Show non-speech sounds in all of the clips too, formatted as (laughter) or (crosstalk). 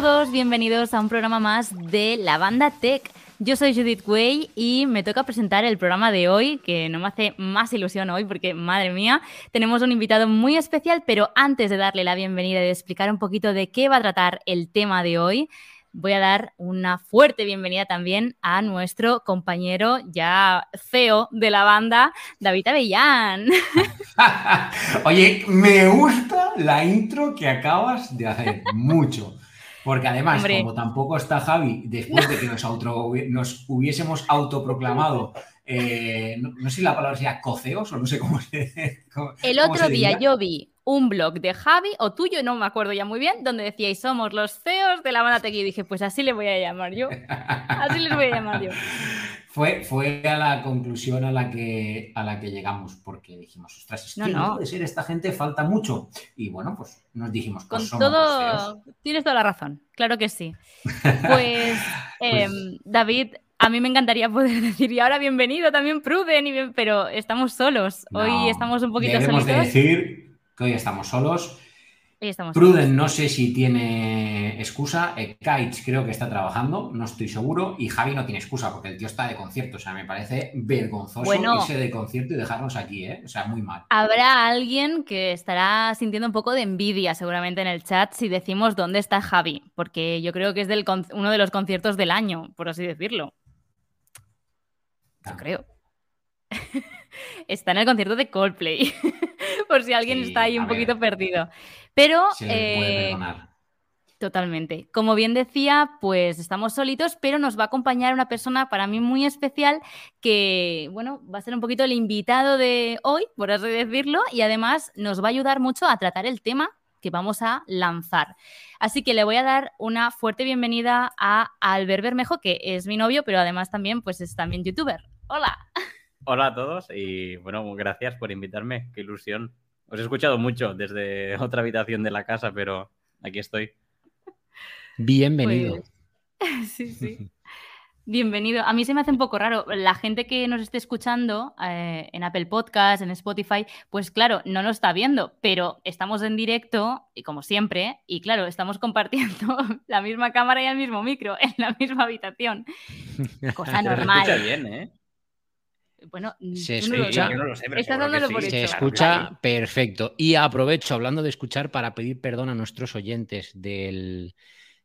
todos, bienvenidos a un programa más de la banda Tech. Yo soy Judith Way y me toca presentar el programa de hoy, que no me hace más ilusión hoy porque, madre mía, tenemos un invitado muy especial, pero antes de darle la bienvenida y de explicar un poquito de qué va a tratar el tema de hoy, voy a dar una fuerte bienvenida también a nuestro compañero ya feo de la banda, David Avellán. (laughs) Oye, me gusta la intro que acabas de hacer, mucho. Porque además, como tampoco está Javi, después de que nos, nos hubiésemos autoproclamado, eh, no, sé si la palabra sea coceos o no sé cómo se. El otro día yo vi un blog de Javi o tuyo, no me acuerdo ya muy bien, donde decíais somos los CEOs de la banda Tech y dije, pues así le voy a llamar yo. Así les voy a llamar yo. (laughs) Fue, fue a la conclusión a la que, a la que llegamos, porque dijimos, ostras, es que no, puede ser esta gente, falta mucho. Y bueno, pues nos dijimos, pues Con todo, tienes toda la razón, claro que sí. (laughs) Pues, em, pues, David, a mí me encantaría poder (laughs) decir, y ahora bienvenido también Pruden, pero estamos solos. Hoy estamos un poquito solitos. de decir que hoy estamos solos. Pruden no sé si tiene excusa, eh, Kites creo que está trabajando, no estoy seguro, y Javi no tiene excusa porque el tío está de concierto, o sea, me parece vergonzoso irse de concierto y dejarnos aquí, ¿eh? o sea, muy mal. Habrá alguien que estará sintiendo un poco de envidia seguramente en el chat si decimos dónde está Javi, porque yo creo que es del uno de los conciertos del año, por así decirlo. Yo creo. (laughs) está en el concierto de Coldplay. (laughs) por si alguien está ahí un poquito perdido. Pero... Eh, totalmente. Como bien decía, pues estamos solitos, pero nos va a acompañar una persona para mí muy especial que, bueno, va a ser un poquito el invitado de hoy, por así decirlo, y además nos va a ayudar mucho a tratar el tema que vamos a lanzar. Así que le voy a dar una fuerte bienvenida a Albert Bermejo, que es mi novio, pero además también pues es también youtuber. Hola. (laughs) Hola a todos y bueno, gracias por invitarme, qué ilusión. Os he escuchado mucho desde (laughs) otra habitación de la casa, pero aquí estoy. Bienvenido. Pues, (laughs) sí, sí. Bienvenido. A mí se me hace un poco raro. La gente que nos esté escuchando eh, en Apple Podcast, en Spotify, pues claro, no nos está viendo, pero estamos en directo y como siempre, y claro, estamos compartiendo (laughs) la misma cámara y el mismo micro en la misma habitación. Cosa normal. Se bien, ¿eh? Bueno, se escucha, se escucha perfecto. Y aprovecho, hablando de escuchar, para pedir perdón a nuestros oyentes del,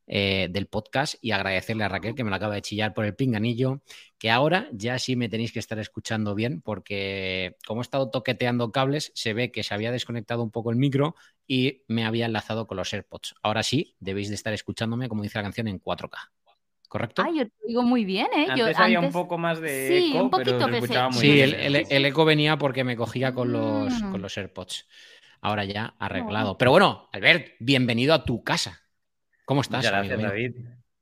eh, del podcast y agradecerle a Raquel que me lo acaba de chillar por el pinganillo, que ahora ya sí me tenéis que estar escuchando bien porque como he estado toqueteando cables, se ve que se había desconectado un poco el micro y me había enlazado con los AirPods. Ahora sí, debéis de estar escuchándome, como dice la canción, en 4K. ¿Correcto? Ah, yo te digo muy bien, ¿eh? Antes yo, había un poco más de sí, eco, un poquito pero escuchaba muy Sí, el, eco venía porque me cogía con los, con mm. los AirPods. Ahora ya arreglado. Pero bueno, Albert, bienvenido a tu casa. ¿Cómo estás? Muchas gracias, David.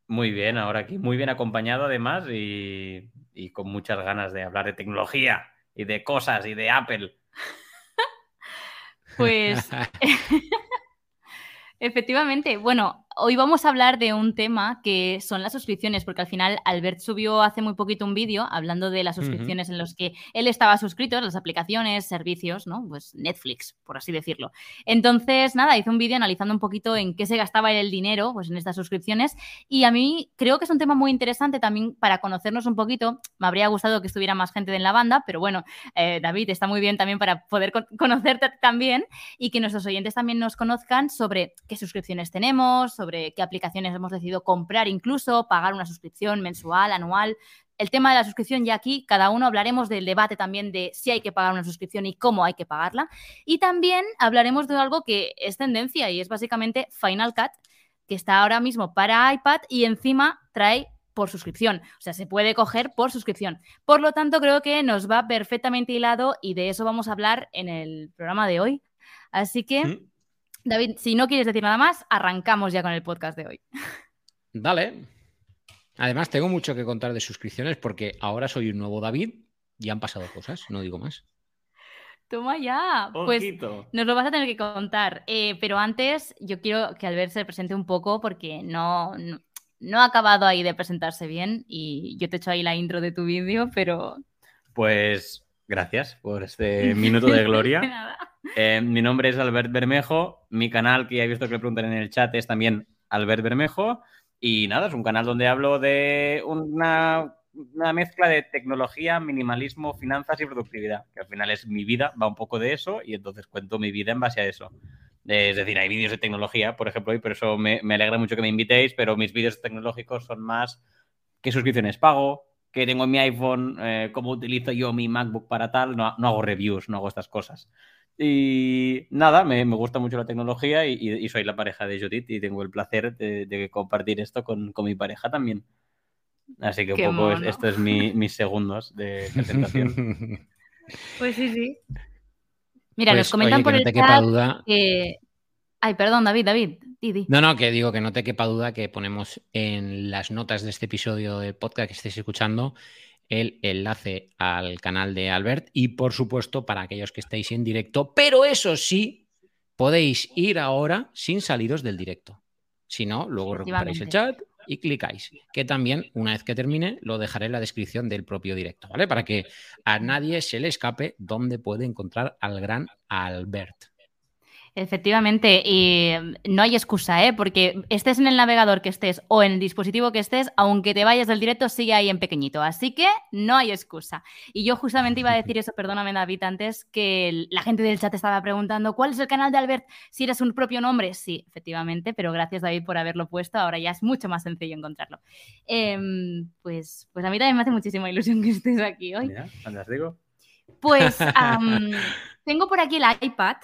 Muy bien, ahora aquí. Muy bien acompañado además y, y con muchas ganas de hablar de tecnología y de cosas y de Apple. (laughs) pues (laughs) (laughs) efectivamente, bueno, hoy vamos a hablar de un tema que son las suscripciones, porque al final Albert subió hace muy poquito un vídeo hablando de las suscripciones en los que él estaba suscrito, las aplicaciones, servicios, ¿no? Pues Netflix, por así decirlo. Entonces, nada, hizo un vídeo analizando un poquito en qué se gastaba el dinero, pues en estas suscripciones, y a mí creo que es un tema muy interesante también para conocernos un poquito. Me habría gustado que estuviera más gente en la banda, pero bueno, eh, David, está muy bien también para poder conocerte también y que nuestros oyentes también nos conozcan sobre qué suscripciones tenemos, sobre sobre qué aplicaciones hemos decidido comprar incluso, pagar una suscripción mensual, anual. El tema de la suscripción ya aquí, cada uno hablaremos del debate también de si hay que pagar una suscripción y cómo hay que pagarla. Y también hablaremos de algo que es tendencia y es básicamente Final Cut, que está ahora mismo para iPad y encima trae por suscripción. O sea, se puede coger por suscripción. Por lo tanto, creo que nos va perfectamente hilado y de eso vamos a hablar en el programa de hoy. Así que... David, si no quieres decir nada más, arrancamos ya con el podcast de hoy. Dale. Además, tengo mucho que contar de suscripciones porque ahora soy un nuevo David y han pasado cosas, no digo más. Toma ya. Pues nos lo vas a tener que contar. Eh, pero antes, yo quiero que Albert se presente un poco porque no, no, ha acabado ahí de presentarse bien y yo te echo ahí la intro de tu vídeo, pero. Pues gracias por este minuto de gloria. (laughs) Eh, mi nombre es Albert Bermejo. Mi canal, que ya he visto que le preguntan en el chat, es también Albert Bermejo. Y nada, es un canal donde hablo de una, mezcla de tecnología, minimalismo, finanzas y productividad, que al final es mi vida, va un poco de eso y entonces cuento mi vida en base a eso. Es decir, hay vídeos de tecnología, por ejemplo, y por eso me, alegra mucho que me invitéis, pero mis vídeos tecnológicos son más qué suscripciones pago, qué tengo en mi iPhone, eh, cómo utilizo yo mi MacBook para tal. No, no hago reviews, no hago estas cosas. Y nada, me, gusta mucho la tecnología y, soy la pareja de Judith y tengo el placer de, compartir esto con, mi pareja también. Así que un poco esto es (laughs) mis segundos de presentación. Pues sí, sí. Mira, nos pues, comentan por el chat duda... que... Ay, perdón, David, David. No, no, que digo que no te quepa duda que ponemos en las notas de este episodio del podcast que estéis escuchando el enlace al canal de Albert y por supuesto para aquellos que estéis en directo, pero eso sí, podéis ir ahora sin saliros del directo. Si no, luego recuperáis el chat y clicáis, que también una vez que termine lo dejaré en la descripción del propio directo, ¿vale? Para que a nadie se le escape dónde puede encontrar al gran Albert. Efectivamente, y no hay excusa, ¿eh? porque estés en el navegador que estés o en el dispositivo que estés, aunque te vayas del directo, sigue ahí en pequeñito. Así que no hay excusa. Y yo justamente iba a decir eso, perdóname David, antes que la gente del chat estaba preguntando, ¿cuál es el canal de Albert? Si eres un propio nombre, sí, efectivamente, pero gracias David por haberlo puesto, ahora ya es mucho más sencillo encontrarlo. Em, pues, pues a mí también me hace muchísima ilusión que estés aquí hoy. Mira, digo. Pues (laughs) tengo por aquí el iPad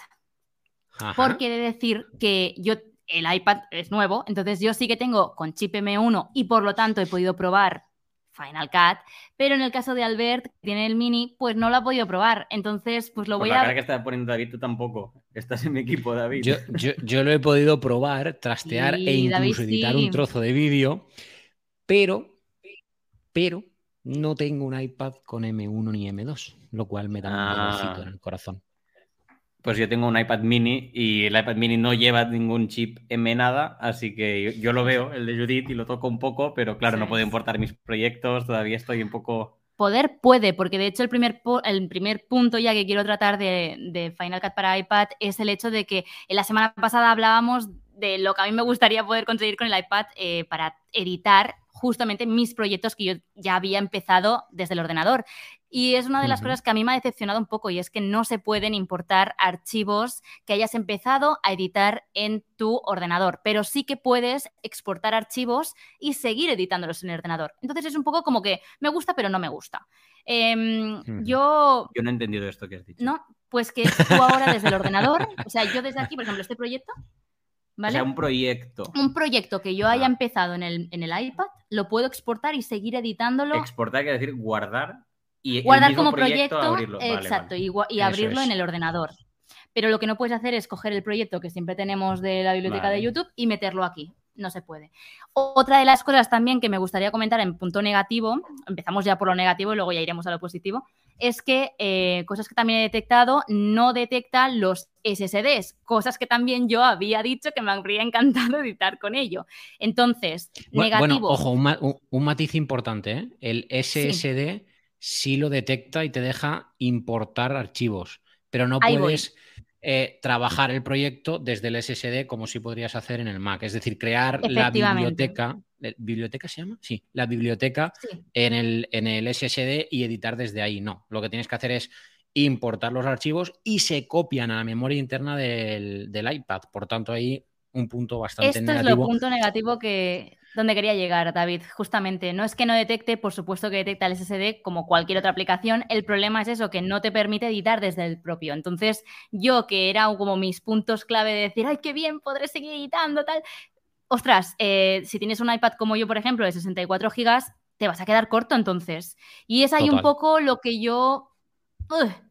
porque he de decir que yo el iPad es nuevo, entonces yo sí que tengo con chip M1 y por lo tanto he podido probar Final Cut, pero en el caso de Albert, que tiene el mini, pues no lo ha podido probar. Entonces, pues lo voy la a. cara que está poniendo David, tú tampoco. Estás en mi equipo, David. Yo, lo he podido probar, trastear e incluso editar un trozo de vídeo, pero, pero no tengo un iPad con M1 ni M2, lo cual me da un ah. en el corazón. Pues yo tengo un iPad mini y el iPad mini no lleva ningún chip M nada, así que yo, lo veo, el de Judith, y lo toco un poco, pero claro, no puedo importar mis proyectos, todavía estoy un poco... Poder puede, porque de hecho el primer, el primer punto ya que quiero tratar de, Final Cut para iPad es el hecho de que en la semana pasada hablábamos de lo que a mí me gustaría poder conseguir con el iPad eh, para editar justamente mis proyectos que yo ya había empezado desde el ordenador. Y es una de las cosas que a mí me ha decepcionado un poco y es que no se pueden importar archivos que hayas empezado a editar en tu ordenador, pero sí que puedes exportar archivos y seguir editándolos en el ordenador. Entonces es un poco como que me gusta pero no me gusta. Em, yo... Yo no he entendido esto que has dicho. No, pues que tú ahora desde el ordenador, o sea, yo desde aquí, por ejemplo, este proyecto, ¿Vale? O sea, un proyecto. Un proyecto que yo haya empezado en el, en el iPad, lo puedo exportar y seguir editándolo. Exportar quiere decir guardar guardar como proyecto, exacto, y, abrirlo en el ordenador. Pero lo que no puedes hacer es coger el proyecto que siempre tenemos de la biblioteca de YouTube y meterlo aquí. No se puede. Otra de las cosas también que me gustaría comentar en punto negativo, empezamos ya por lo negativo y luego ya iremos a lo positivo, es que eh, cosas que también he detectado, no detecta los SSDs, cosas que también yo había dicho que me habría encantado (laughs) editar con ello. Entonces, negativo. Bueno, ojo, un, matiz importante, ¿eh? el SSD sí lo detecta y te deja importar archivos, pero no puedes eh, trabajar el proyecto desde el SSD como si podrías hacer en el Mac. Es decir, crear la biblioteca. ¿Biblioteca se llama? Sí, la biblioteca En, el, en el SSD y editar desde ahí. No, lo que tienes que hacer es importar los archivos y se copian a la memoria interna del, iPad. Por tanto, ahí un punto bastante negativo. Esto es lo punto negativo que, donde quería llegar, David, justamente. No es que no detecte, por supuesto que detecta el SSD como cualquier otra aplicación. El problema es eso, que no te permite editar desde el propio. Entonces, yo que era como mis puntos clave de decir, ay, qué bien, podré seguir editando, tal. Ostras, eh, si tienes un iPad como yo, por ejemplo, de 64 gigas, te vas a quedar corto entonces. Y es ahí un poco lo que yo...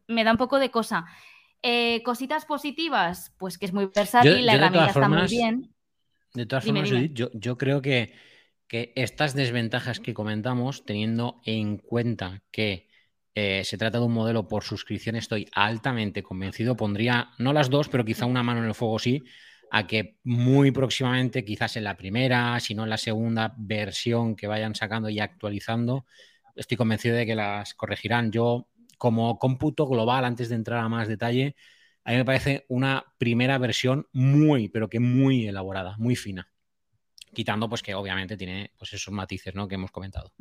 me da un poco de cosa. Eh, cositas positivas, pues que es muy versátil, la herramienta está muy bien. De todas formas, yo, creo que, estas desventajas que comentamos, teniendo en cuenta que eh, se trata de un modelo por suscripción, estoy altamente convencido. Pondría, no las dos, pero quizá una mano en el fuego sí, a que muy próximamente, quizás en la primera, si no en la segunda versión que vayan sacando y actualizando, estoy convencido de que las corregirán. Yo, como cómputo global, antes de entrar a más detalle, a mí me parece una primera versión muy, pero que muy elaborada, muy fina. quitando pues que obviamente tiene pues esos matices ¿no? que hemos comentado.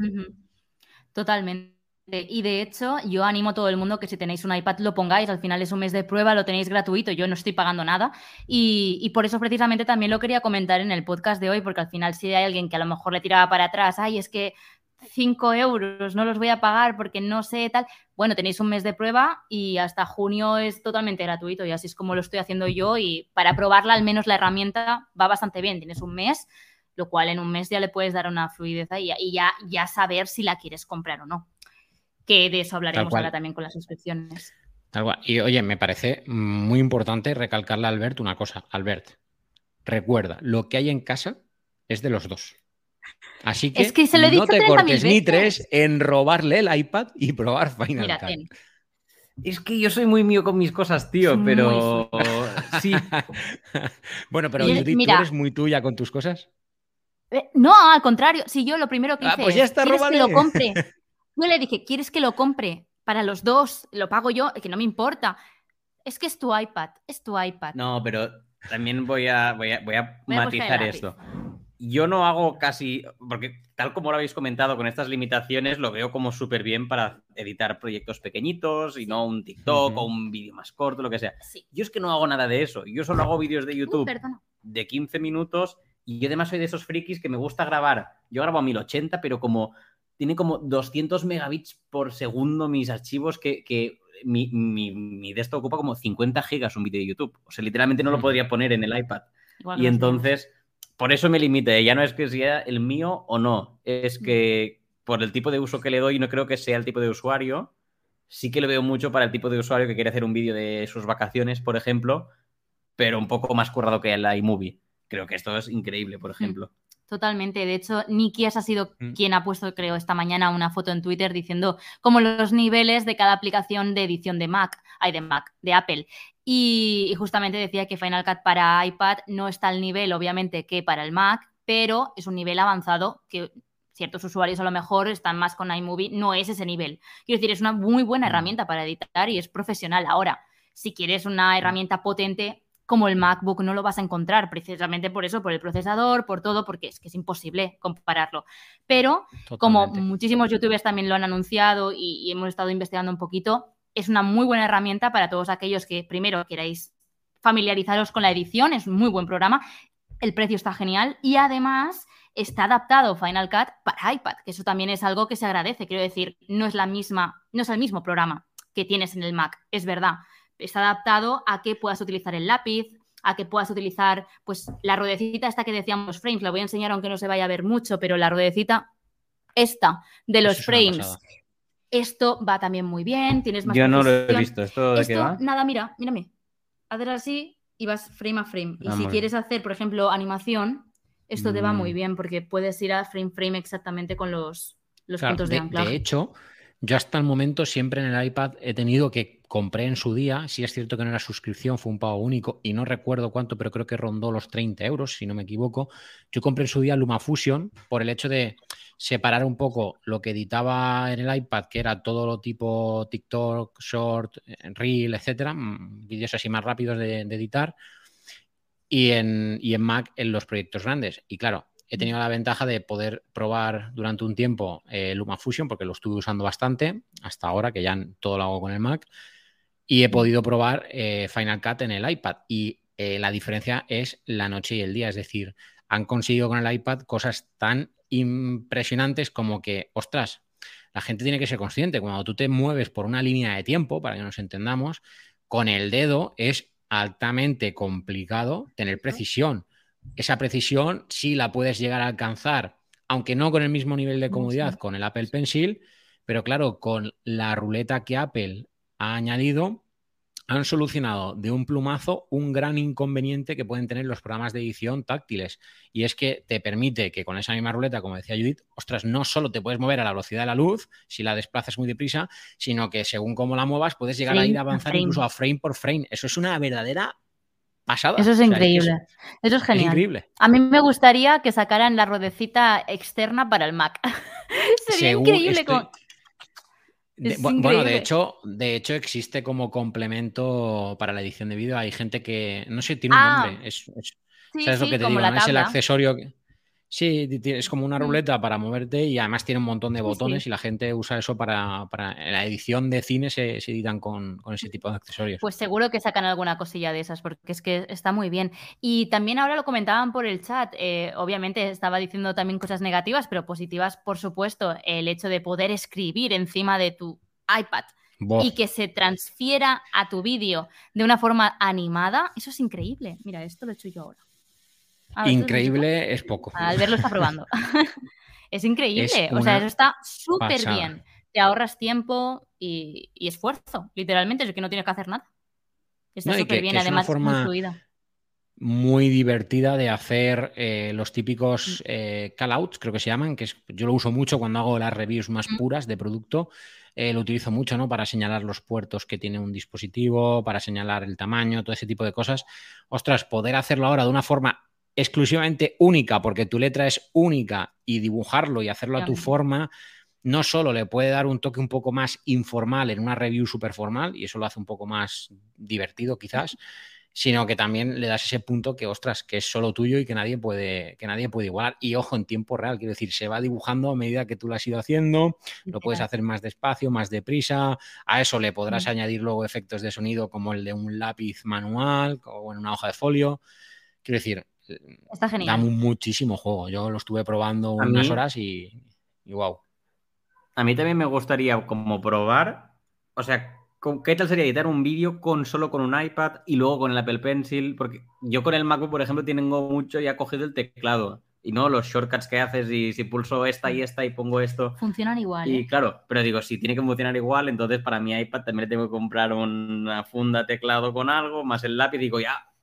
Totalmente. Y de hecho, yo animo a todo el mundo que si tenéis un iPad lo pongáis. Al final es un mes de prueba, lo tenéis gratuito. Yo no estoy pagando nada. Y, por eso precisamente también lo quería comentar en el podcast de hoy, porque al final si hay alguien que a lo mejor le tiraba para atrás, ay, es que 5 euros no los voy a pagar porque no sé tal. Bueno, tenéis un mes de prueba y hasta junio es totalmente gratuito y así es como lo estoy haciendo yo. Y para probarla, al menos la herramienta va bastante bien. Tienes un mes, lo cual en un mes ya le puedes dar una fluidez ahí y ya, ya saber si la quieres comprar o no que de eso hablaremos ahora también con las suscripciones. Y oye, me parece muy importante recalcarle a Albert una cosa. Albert, recuerda, lo que hay en casa es de los dos. Así que, no te cortes ni tres en robarle el iPad y probar Final Cut. Es que yo soy muy mío con mis cosas, tío, pero sí. (laughs) bueno, pero Judith, ¿tú eres muy tuya con tus cosas? Eh, no, al contrario. Si yo lo primero que ah, hice pues ya está, es que lo compre. (laughs) Yo le dije, ¿quieres que lo compre para los dos? Lo pago yo, que no me importa. Es que es tu iPad, es tu iPad. No, pero también voy a, voy a, matizar esto. Yo no hago casi, porque tal como lo habéis comentado con estas limitaciones, lo veo como súper bien para editar proyectos pequeñitos y no un TikTok o un vídeo más corto, lo que sea. Yo es que no hago nada de eso. Yo solo hago vídeos de YouTube de 15 minutos y yo además soy de esos frikis que me gusta grabar. Yo grabo a 1080, pero como tiene como 200 megabits por segundo mis archivos que, mi, mi, de esto ocupa como 50 gigas un vídeo de YouTube. O sea, literalmente no lo podría poner en el iPad. y entonces, por eso me limite. Ya no es que sea el mío o no. Es que por el tipo de uso que le doy, no creo que sea el tipo de usuario. Sí que lo veo mucho para el tipo de usuario que quiere hacer un vídeo de sus vacaciones, por ejemplo, pero un poco más currado que el iMovie. Creo que esto es increíble, por mm. ejemplo. Totalmente. De hecho, Nikias ha sido mm. quien ha puesto, creo, esta mañana una foto en Twitter diciendo como los niveles de cada aplicación de edición de Mac, hay de Mac, de Apple. Y, justamente decía que Final Cut para iPad no está al nivel, obviamente, que para el Mac, pero es un nivel avanzado que ciertos usuarios a lo mejor están más con iMovie, no es ese nivel. Quiero decir, es una muy buena mm. herramienta para editar y es profesional. Ahora, si quieres una mm. herramienta potente, como el MacBook no lo vas a encontrar, precisamente por eso, por el procesador, por todo, porque es que es imposible compararlo. Pero como muchísimos youtubers también lo han anunciado y, hemos estado investigando un poquito, es una muy buena herramienta para todos aquellos que primero queráis familiarizaros con la edición, es un muy buen programa, el precio está genial y además está adaptado Final Cut para iPad, que eso también es algo que se agradece, quiero decir, no es la misma, no es el mismo programa que tienes en el Mac, es verdad, está adaptado a que puedas utilizar el lápiz, a que puedas utilizar pues la ruedecita esta que decíamos frames, la voy a enseñar aunque no se vaya a ver mucho, pero la ruedecita esta de los frames. Esto va también muy bien, tienes más Yo no lo he visto, ¿esto de qué va? Nada, mira, mírame. Hacer así y vas frame a frame. Y si quieres hacer, por ejemplo, animación, esto te va muy mm. bien porque puedes ir a frame frame exactamente con los, los puntos de, de anclaje. De hecho, yo hasta el momento siempre en el iPad he tenido que compré en su día, si es cierto que no era suscripción, fue un pago único y no recuerdo cuánto, pero creo que rondó los 30 euros, si no me equivoco. Yo compré en su día LumaFusion por el hecho de separar un poco lo que editaba en el iPad, que era todo lo tipo TikTok, Short, Reel, etcétera, mm, vídeos así más rápidos de, editar, y en, y en Mac en los proyectos grandes. Y claro, he tenido la ventaja de poder probar durante un tiempo eh, LumaFusion porque lo estuve usando bastante hasta ahora, que ya todo lo hago con el Mac, y he podido probar eh, Final Cut en el iPad. Y eh, la diferencia es la noche y el día, es decir, han conseguido con el iPad cosas tan impresionantes como que, ostras, la gente tiene que ser consciente, cuando tú te mueves por una línea de tiempo, para que nos entendamos, con el dedo es altamente complicado tener precisión. Esa precisión sí la puedes llegar a alcanzar, aunque no con el mismo nivel de comodidad con el Apple Pencil, pero claro, con la ruleta que Apple ha añadido, han solucionado de un plumazo un gran inconveniente que pueden tener los programas de edición táctiles. Y es que te permite que con esa misma ruleta, como decía Judith, ostras, no solo te puedes mover a la velocidad de la luz, si la desplazas muy deprisa, sino que según cómo la muevas, puedes llegar a ir a avanzar incluso a frame por frame. Eso es una verdadera eso es increíble. Eso es genial. increíble. A mí me gustaría que sacaran la ruedecita externa para el Mac. (laughs) Sería increíble. Bueno, de hecho, de hecho existe como complemento para la edición de vídeo. Hay gente que, no sé, tiene un ah. nombre. Es, ¿Sabes lo que te digo? es el accesorio. Sí, es como una ruleta para moverte y además tiene un montón de botones y la gente usa eso para, para la edición de cine se, editan con, ese tipo de accesorios. Pues seguro que sacan alguna cosilla de esas porque es que está muy bien. Y también ahora lo comentaban por el chat, eh, obviamente estaba diciendo también cosas negativas, pero positivas, por supuesto, el hecho de poder escribir encima de tu iPad. Y que se transfiera a tu vídeo de una forma animada, eso es increíble. Mira, esto lo he hecho yo ahora. Increíble es poco. Albert lo está probando. (laughs) es increíble. o sea, eso está súper bien. Te ahorras tiempo y, esfuerzo, literalmente, es que no tienes que hacer nada. Está súper bien, además, es muy fluida. Muy divertida de hacer eh, los típicos mm. eh, callouts, creo que se llaman, que yo lo uso mucho cuando hago las reviews más mm. puras de producto. Eh, lo utilizo mucho, ¿no? Para señalar los puertos que tiene un dispositivo, para señalar el tamaño, todo ese tipo de cosas. Ostras, poder hacerlo ahora de una forma exclusivamente única, porque tu letra es única y dibujarlo y hacerlo a tu forma, no solo le puede dar un toque un poco más informal en una review súper formal, y eso lo hace un poco más divertido quizás, sino que también le das ese punto que, ostras, que es solo tuyo y que nadie puede, que nadie puede igualar. Y ojo, en tiempo real, quiero decir, se va dibujando a medida que tú lo has ido haciendo, lo puedes hacer más despacio, más deprisa, a eso le podrás añadir luego efectos de sonido como el de un lápiz manual o en una hoja de folio. Quiero decir, Está genial. Da muchísimo juego. Yo lo estuve probando unas horas y, y wow. A mí también me gustaría como probar, o sea, ¿qué tal sería editar un vídeo con solo con un iPad y luego con el Apple Pencil? Porque yo con el MacBook, por ejemplo, tengo mucho y ha cogido el teclado y no los shortcuts que haces y si pulso esta y esta y pongo esto. Funcionan igual. Y ¿eh? claro, pero digo, si tiene que funcionar igual, entonces para mi iPad también tengo que comprar una funda teclado con algo, más el lápiz. Digo, ya,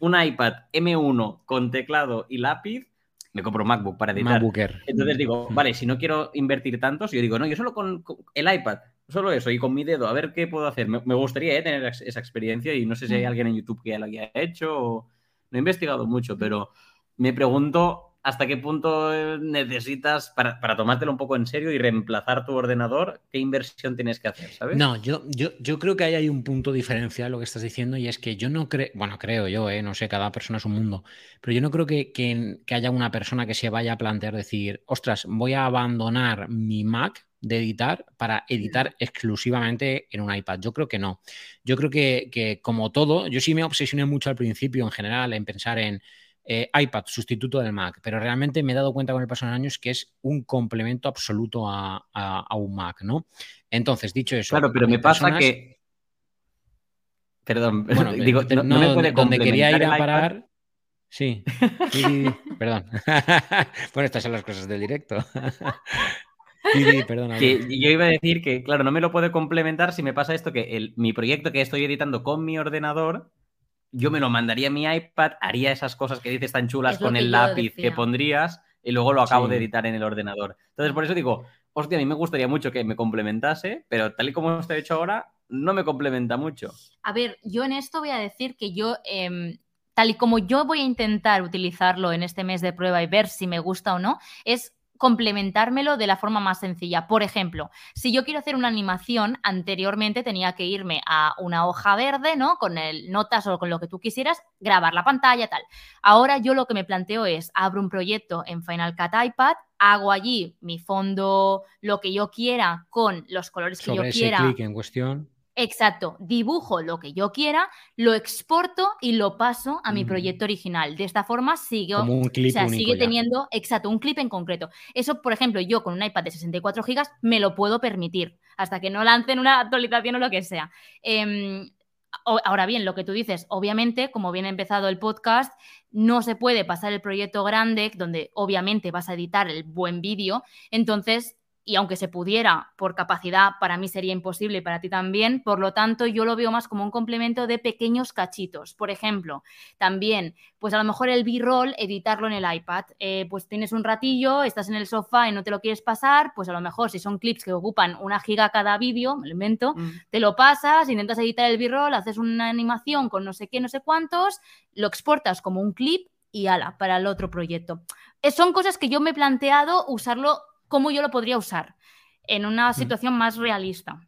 un iPad M1 con teclado y lápiz, me compro un MacBook para editar. MacBooker. Entonces digo, vale, si no quiero invertir tanto, si yo digo, no, yo solo con, el iPad, solo eso, y con mi dedo, a ver qué puedo hacer. Me, gustaría eh, tener esa experiencia y no sé si hay alguien en YouTube que ya lo haya hecho o... No he investigado mucho, pero me pregunto hasta qué punto eh, necesitas, para, para, tomártelo un poco en serio y reemplazar tu ordenador, qué inversión tienes que hacer, ¿sabes? No, yo, yo, yo creo que ahí hay un punto diferencial lo que estás diciendo y es que yo no creo, bueno, creo yo, eh, no sé, cada persona es un mundo, pero yo no creo que, que, que haya una persona que se vaya a plantear decir, ostras, voy a abandonar mi Mac de editar para editar exclusivamente en un iPad. Yo creo que no. Yo creo que, que, como todo, yo sí me obsesioné mucho al principio en general en pensar en eh, iPad, sustituto del Mac, pero realmente me he dado cuenta con el paso de los años que es un complemento absoluto a, un Mac, ¿no? Entonces, dicho eso. Claro, pero me pasa que. Perdón, bueno, (laughs) digo, no, me puede donde quería ir a parar. Sí, (laughs) perdón. (laughs) bueno, estas son las cosas del directo. Sí, yo iba a decir que, claro, no me lo puede complementar si me pasa esto, que mi proyecto que estoy editando con mi ordenador yo me lo mandaría a mi iPad, haría esas cosas que dices tan chulas con el lápiz que pondrías y luego lo acabo de editar en el ordenador. Entonces, por eso digo, hostia, a mí me gustaría mucho que me complementase, pero tal y como está hecho ahora, no me complementa mucho. A ver, yo en esto voy a decir que yo, em, tal y como yo voy a intentar utilizarlo en este mes de prueba y ver si me gusta o no, es complementármelo de la forma más sencilla. Por ejemplo, si yo quiero hacer una animación, anteriormente tenía que irme a una hoja verde, ¿no? Con el notas o con lo que tú quisieras, grabar la pantalla, tal. Ahora yo lo que me planteo es, abro un proyecto en Final Cut iPad, hago allí mi fondo, lo que yo quiera, con los colores que yo quiera. Clic en cuestión. Exacto, dibujo lo que yo quiera, lo exporto y lo paso a mi proyecto original. De esta forma sigo, un clip o sea, sigue teniendo, exacto, un clip en concreto. Eso, por ejemplo, yo con un iPad de 64 GB me lo puedo permitir hasta que no lancen una actualización o lo que sea. Em, ahora bien, lo que tú dices, obviamente, como bien ha empezado el podcast, no se puede pasar el proyecto grande, donde obviamente vas a editar el buen vídeo. Entonces, y aunque se pudiera por capacidad, para mí sería imposible y para ti también. Por lo tanto, yo lo veo más como un complemento de pequeños cachitos. Por ejemplo, también, pues a lo mejor el B-roll, editarlo en el iPad. Eh, pues tienes un ratillo, estás en el sofá y no te lo quieres pasar, pues a lo mejor si son clips que ocupan una giga cada vídeo, me lo invento, mm. te lo pasas, intentas editar el B-roll, haces una animación con no sé qué, no sé cuántos, lo exportas como un clip y ala, para el otro proyecto. Eh, son cosas que yo me he planteado usarlo cómo yo lo podría usar en una situación más realista.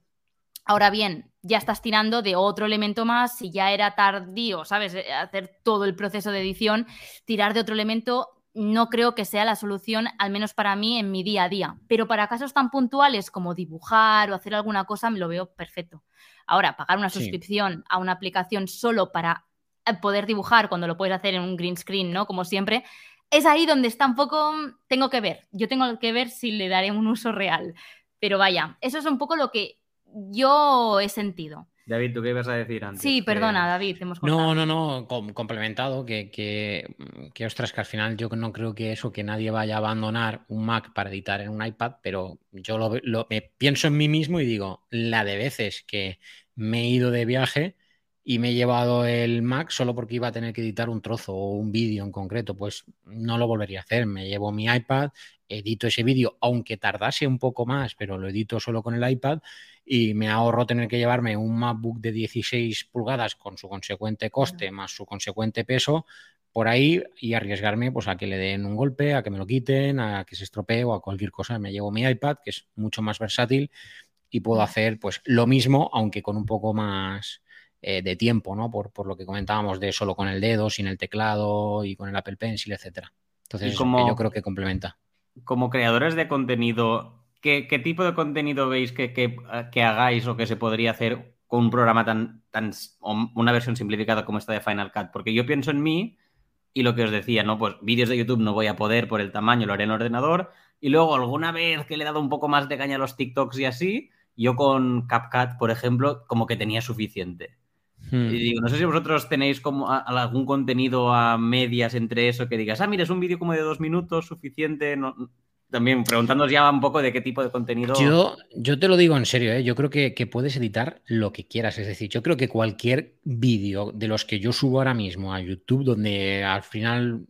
Ahora bien, ya estás tirando de otro elemento más, si ya era tardío, ¿sabes? Eh, hacer todo el proceso de edición, tirar de otro elemento no creo que sea la solución, al menos para mí, en mi día a día. Pero para casos tan puntuales como dibujar o hacer alguna cosa, me lo veo perfecto. Ahora, pagar una suscripción a una aplicación solo para eh, poder dibujar cuando lo puedes hacer en un green screen, ¿no? Como siempre, es ahí donde está un poco, tengo que ver, yo tengo que ver si le daré un uso real. Pero vaya, eso es un poco lo que yo he sentido. David, ¿tú qué ibas a decir antes? Sí, perdona, David, hemos No, no, no, complementado, que, que, que, ostras, que al final yo no creo que eso, que nadie vaya a abandonar un Mac para editar en un iPad, pero yo lo, me pienso en mí mismo y digo, la de veces que me he ido de viaje y me he llevado el Mac solo porque iba a tener que editar un trozo o un vídeo en concreto, pues no lo volvería a hacer. Me llevo mi iPad, edito ese vídeo, aunque tardase un poco más, pero lo edito solo con el iPad y me ahorro tener que llevarme un MacBook de 16 pulgadas con su consecuente coste más su consecuente peso por ahí y arriesgarme pues a que le den un golpe, a que me lo quiten, a que se estropee o a cualquier cosa. Me llevo mi iPad, que es mucho más versátil y puedo hacer pues lo mismo, aunque con un poco más eh, de tiempo, ¿no? Por, por, lo que comentábamos de solo con el dedo, sin el teclado y con el Apple Pencil, etcétera. Entonces, yo creo que complementa. Como creadores de contenido, ¿qué, tipo de contenido veis que, hagáis o que se podría hacer con un programa tan, tan, una versión simplificada como esta de Final Cut? Porque yo pienso en mí y lo que os decía, ¿no? Pues vídeos de YouTube no voy a poder por el tamaño, lo haré en ordenador. Y luego alguna vez que le he dado un poco más de caña a los TikToks y así, yo con CapCut, por ejemplo, como que tenía suficiente. Y hmm. digo, no sé si vosotros tenéis como algún contenido a medias entre eso que digas, ah, mira, es un vídeo como de dos minutos, suficiente. No, también preguntándonos ya un poco de qué tipo de contenido. Yo, yo te lo digo en serio, ¿eh? yo creo que, puedes editar lo que quieras. Es decir, yo creo que cualquier vídeo de los que yo subo ahora mismo a YouTube, donde al final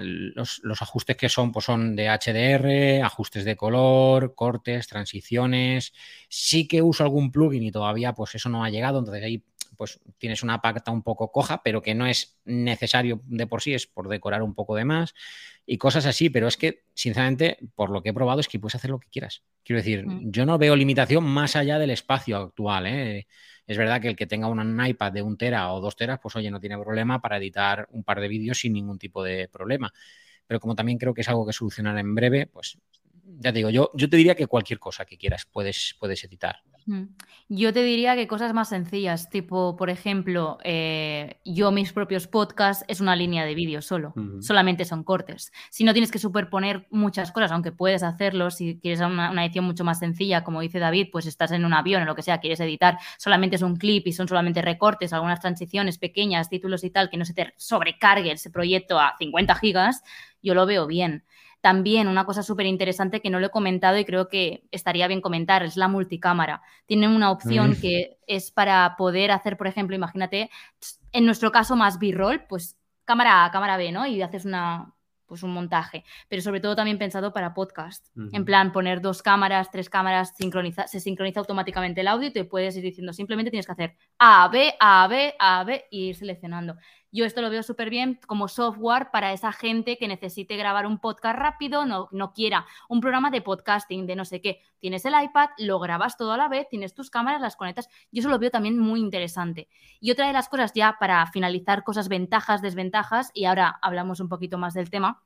los, ajustes que son, pues son de HDR, ajustes de color, cortes, transiciones. Sí que uso algún plugin y todavía pues eso no ha llegado, entonces ahí pues tienes una pacta un poco coja, pero que no es necesario de por sí, es por decorar un poco de más y cosas así, pero es que, sinceramente, por lo que he probado, es que puedes hacer lo que quieras. Quiero decir, mm. yo no veo limitación más allá del espacio actual. ¿eh? Es verdad que el que tenga un iPad de un tera o dos teras, pues oye, no tiene problema para editar un par de vídeos sin ningún tipo de problema. Pero como también creo que es algo que solucionar en breve, pues ya te digo, yo, yo te diría que cualquier cosa que quieras puedes, puedes editar. Yo te diría que cosas más sencillas, tipo, por ejemplo, eh, yo mis propios podcasts es una línea de vídeo solo, solamente son cortes. Si no tienes que superponer muchas cosas, aunque puedes hacerlo, si quieres una, una, edición mucho más sencilla, como dice David, pues estás en un avión o lo que sea, quieres editar, solamente es un clip y son solamente recortes, algunas transiciones pequeñas, títulos y tal, que no se te sobrecargue ese proyecto a 50 gigas, yo lo veo bien. También una cosa súper interesante que no lo he comentado y creo que estaría bien comentar es la multicámara. Tienen una opción mm. que es para poder hacer, por ejemplo, imagínate, en nuestro caso más B-roll, pues cámara A, cámara B, ¿no? Y haces una, pues un montaje, pero sobre todo también pensado para podcast. En plan, poner dos cámaras, tres cámaras, sincroniza, se sincroniza automáticamente el audio y te puedes ir diciendo, simplemente tienes que hacer A, B, A, B, A, B y ir seleccionando. Yo esto lo veo súper bien como software para esa gente que necesite grabar un podcast rápido, no, no quiera un programa de podcasting, de no sé qué. Tienes el iPad, lo grabas todo a la vez, tienes tus cámaras, las conectas. Yo eso lo veo también muy interesante. Y otra de las cosas ya para finalizar cosas, ventajas, desventajas, y ahora hablamos un poquito más del tema,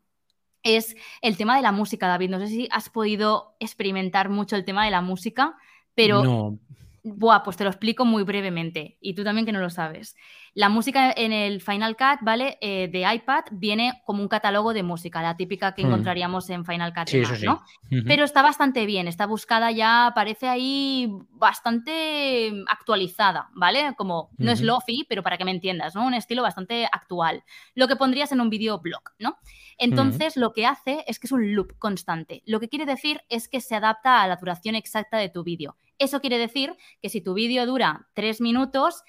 es el tema de la música, David. No sé si has podido experimentar mucho el tema de la música, pero... No. Buah, pues te lo explico muy brevemente y tú también que no lo sabes. La música en el Final Cut, ¿vale? Eh, de iPad viene como un catálogo de música, la típica que hmm. encontraríamos en Final Cut, ¿no? Pero está bastante bien, está buscada ya, parece ahí bastante actualizada, ¿vale? Como no es lofi, pero para que me entiendas, ¿no? Un estilo bastante actual. Lo que pondrías en un videoblog, ¿no? Entonces, lo que hace es que es un loop constante. Lo que quiere decir es que se adapta a la duración exacta de tu vídeo. Eso quiere decir que si tu vídeo dura tres minutos,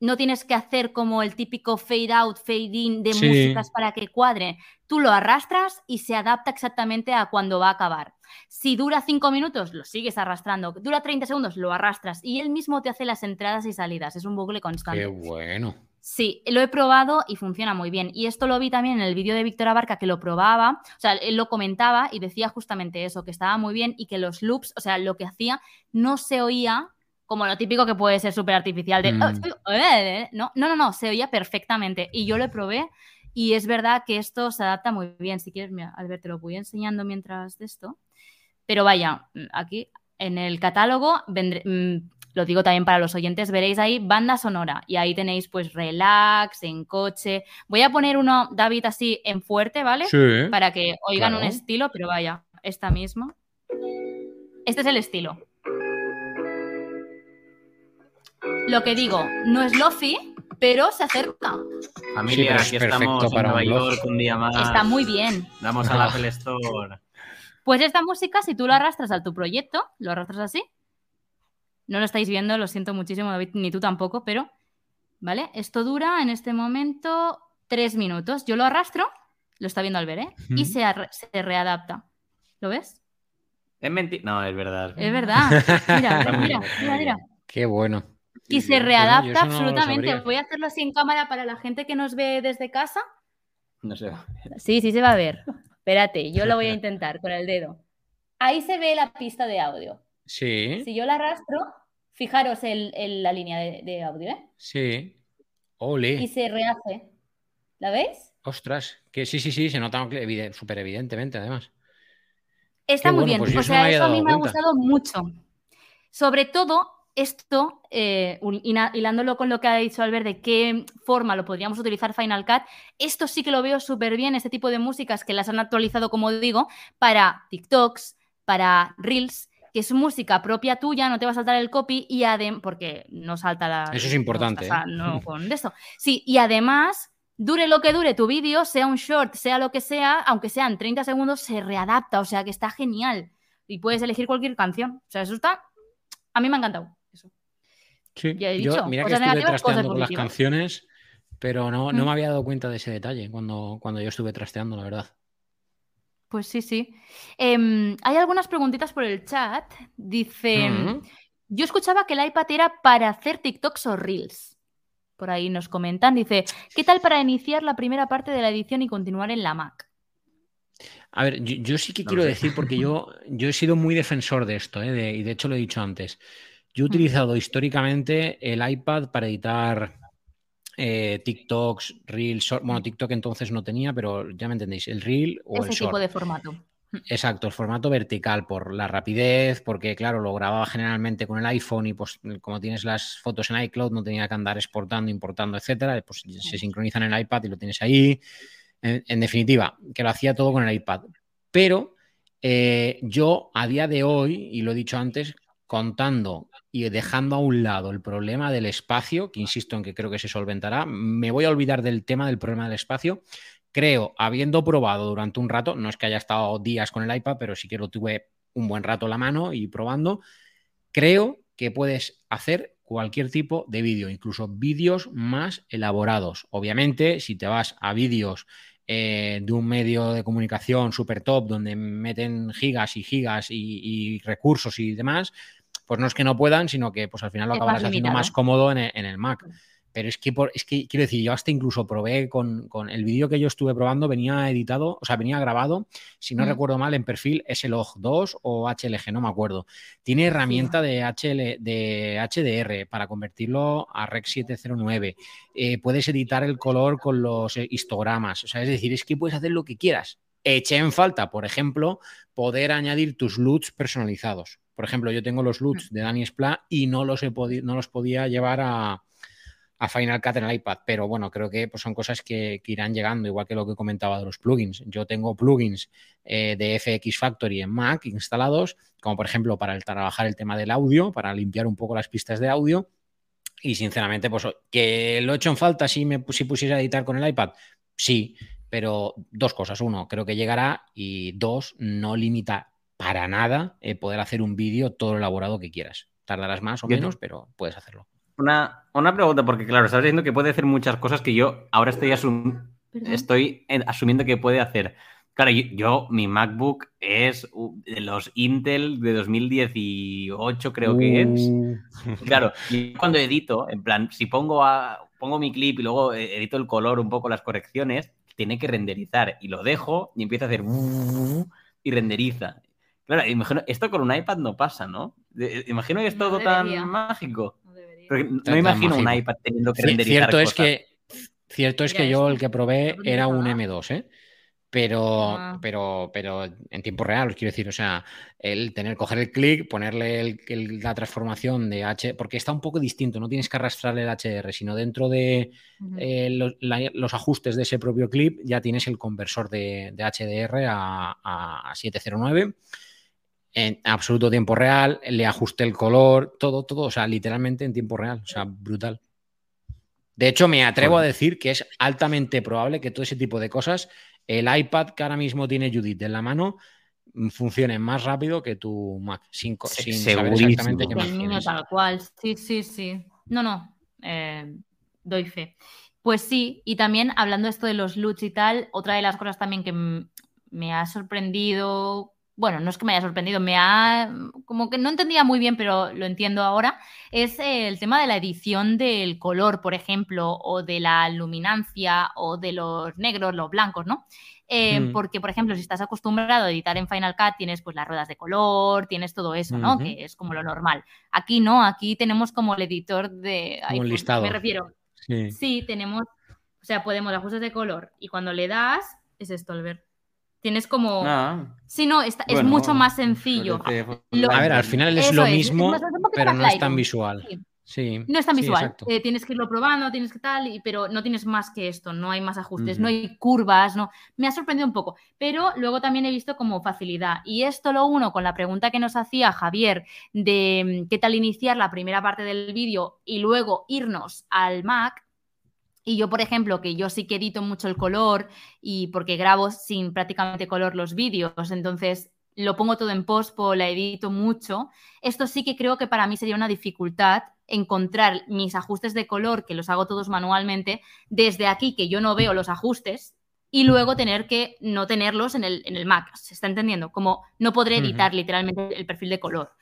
no tienes que hacer como el típico fade out, fade in de músicas para que cuadre. Tú lo arrastras y se adapta exactamente a cuando va a acabar. Si dura cinco minutos, lo sigues arrastrando. Dura 30 segundos, lo arrastras. Y él mismo te hace las entradas y salidas. Es un bucle constante. Qué bueno. Sí, lo he probado y funciona muy bien. Y esto lo vi también en el vídeo de Víctor Abarca que lo probaba, o sea, él lo comentaba y decía justamente eso, que estaba muy bien y que los loops, o sea, lo que hacía no se oía como lo típico que puede ser súper artificial de... Mm. Oh, eh, eh", no, no, no, no, se oía perfectamente. Y yo lo probé Y es verdad que esto se adapta muy bien. Si quieres, mira, Albert, te lo voy enseñando mientras de esto. Pero vaya, aquí en el catálogo vendré, mm, lo digo también para los oyentes, veréis ahí banda sonora y ahí tenéis pues relax, en coche. Voy a poner uno, David, así en fuerte, ¿vale? Sí. Para que oigan un estilo, pero vaya, esta misma. Este es el estilo. Lo que digo, no es lofi, pero se acerca. Familia, aquí estamos en Nueva York un día más. Está muy bien. Vamos a la (laughs) Apple Store. Pues esta música, si tú la arrastras a tu proyecto, lo arrastras así, no lo estáis viendo, lo siento muchísimo, David, ni tú tampoco, pero, ¿vale? Esto dura en este momento tres minutos. Yo lo arrastro, lo está viendo Albert, ¿eh? Y se, readapta. ¿Lo ves? Es mentira. No, es verdad. Es verdad. Mira, (laughs) mira, mira, mira. Qué bueno. Y se readapta absolutamente. Voy a hacerlo así en cámara para la gente que nos ve desde casa. No se va Sí, sí se va a ver. Espérate, yo lo voy a (laughs) intentar con el dedo. Ahí se ve la pista de audio. Sí. Si yo la arrastro, Fijaros en, la línea de, audio, ¿eh? Sí. Ole. Y se rehace. ¿La veis? Ostras, que sí, sí, sí, se nota súper evidentemente, además. Está muy bien. Pues o sea, eso a mí me ha gustado mucho. Sobre todo, esto, eh, hilándolo con lo que ha dicho Albert, de qué forma lo podríamos utilizar Final Cut, esto sí que lo veo súper bien, este tipo de músicas que las han actualizado, como digo, para TikToks, para Reels que es música propia tuya, no te va a saltar el copy y además, porque no salta la... Eso es importante. ¿eh? No, con esto. Sí, y además, dure lo que dure tu vídeo, sea un short, sea lo que sea, aunque sean 30 segundos, se readapta, o sea que está genial. Y puedes elegir cualquier canción. O sea, eso está... A mí me ha encantado. Sí, ya he dicho. mira que estuve trasteando con las canciones, pero no, no mm. me había dado cuenta de ese detalle cuando, cuando yo estuve trasteando, la verdad. Pues sí, sí. Em, hay algunas preguntitas por el chat. Dice, mm. yo escuchaba que el iPad era para hacer TikToks o Reels. Por ahí nos comentan. Dice, ¿qué tal para iniciar la primera parte de la edición y continuar en la Mac? A ver, yo, sí que quiero decir, porque yo, yo he sido muy defensor de esto, ¿eh? y de hecho lo he dicho antes. Yo he mm. utilizado históricamente el iPad para editar eh, TikToks, Reels, Bueno, TikTok entonces no tenía, pero ya me entendéis, el Reel o Ese tipo de formato. Exacto, el formato vertical por la rapidez, porque claro, lo grababa generalmente con el iPhone y pues como tienes las fotos en iCloud no tenía que andar exportando, importando, etcétera, pues se sincroniza en el iPad y lo tienes ahí. En, definitiva, que lo hacía todo con el iPad. Pero eh, yo a día de hoy, y lo he dicho antes, contando y dejando a un lado el problema del espacio, que insisto en que creo que se solventará, me voy a olvidar del tema del problema del espacio. Creo, habiendo probado durante un rato, no es que haya estado días con el iPad, pero sí que lo tuve un buen rato en la mano y probando, creo que puedes hacer cualquier tipo de vídeo, incluso vídeos más elaborados. Obviamente, si te vas a vídeos eh, de un medio de comunicación super top donde meten gigas y gigas y recursos y demás, pues no es que no puedan, sino que pues al final lo acabarás haciendo más cómodo en el, Mac. Pero es que, por, es que quiero decir, yo hasta incluso probé con, el vídeo que yo estuve probando, venía editado, o sea, venía grabado, si no mm. recuerdo mal, en perfil SLOG2 o HLG, no me acuerdo. Tiene herramienta de, HL, de HDR para convertirlo a Rec 709. Eh, puedes editar el color con los histogramas. O sea, es decir, es que puedes hacer lo que quieras. Eché en falta, por ejemplo, poder añadir tus LUTs personalizados. Por ejemplo, yo tengo los LUTs de Dani Spla y no los, he no los podía llevar a, Final Cut en el iPad, pero bueno, creo que pues, son cosas que, irán llegando, igual que lo que comentaba de los plugins. Yo tengo plugins eh, de FX Factory en Mac instalados, como por ejemplo para el, trabajar el tema del audio, para limpiar un poco las pistas de audio. Y sinceramente, pues que lo he hecho en falta si, me, si pusiese a editar con el iPad, sí, pero dos cosas. Uno, creo que llegará y dos, no limita para nada eh, poder hacer un vídeo todo elaborado que quieras. Tardarás más o menos, pero puedes hacerlo. Una, una, pregunta, porque claro, estás diciendo que puede hacer muchas cosas que yo ahora estoy, estoy asumiendo que puede hacer. Claro, yo, mi MacBook es de los Intel de 2018, creo que es. Uh. Claro, (laughs) y cuando edito, en plan, si pongo, a, pongo mi clip y luego eh, edito el color, un poco las correcciones, tiene que renderizar y lo dejo y empieza a hacer y renderiza. Imagino, esto con un iPad no pasa, ¿no? Imagino que es todo tan mágico. No, me imagino un iPad teniendo que renderizar Cierto es que Cierto es que yo el que probé era un M2, ¿eh? Pero, ah. pero, pero en tiempo real, os quiero decir, o sea, el tener, coger el clic, ponerle la transformación de H, porque está un poco distinto, no tienes que arrastrar el HDR, sino dentro de eh, los, ajustes de ese propio clip ya tienes el conversor de, HDR a, a 709 en absoluto tiempo real, le ajusté el color, todo, todo, o sea, literalmente en tiempo real, o sea, brutal. De hecho, me atrevo a decir que es altamente probable que todo ese tipo de cosas, el iPad que ahora mismo tiene Judith en la mano, mm, funcione más rápido que tu Mac, sin, sin saber exactamente qué El niño tal cual, sí, sí, sí. No, no, eh, doy fe. Pues sí, y también hablando esto de los LUTs y tal, otra de las cosas también que me ha sorprendido bueno, no es que me haya sorprendido, me ha, como que no entendía muy bien, pero lo entiendo ahora, es el tema de la edición del color, por ejemplo, o de la luminancia, o de los negros, los blancos, ¿no? Eh, mm. Porque, por ejemplo, si estás acostumbrado a editar en Final Cut, tienes pues las ruedas de color, tienes todo eso, ¿no? Que es como lo normal. Aquí no, aquí tenemos como el editor de... Como listado. Me refiero. Sí. sí, tenemos, o sea, podemos ajustes de color y cuando le das, es esto, Albert. Tienes como. Ah. sí, no, es mucho más sencillo. a ver, al final es lo mismo, pero no es tan visual. Sí. no es tan visual. Eh, tienes que irlo probando, tienes que tal, y, pero no tienes más que esto, no hay más ajustes, no hay curvas, no. Me ha sorprendido un poco, pero luego también he visto como facilidad. Y esto lo uno con la pregunta que nos hacía Javier de mm, qué tal iniciar la primera parte del vídeo y luego irnos al Mac y yo, por ejemplo, que yo sí que edito mucho el color y porque grabo sin prácticamente color los vídeos, entonces lo pongo todo en pospo, la edito mucho. Esto sí que creo que para mí sería una dificultad encontrar mis ajustes de color, que los hago todos manualmente, desde aquí que yo no veo los ajustes y luego tener que no tenerlos en el, en el Mac. ¿Se está entendiendo? Como no podré editar literalmente el perfil de color.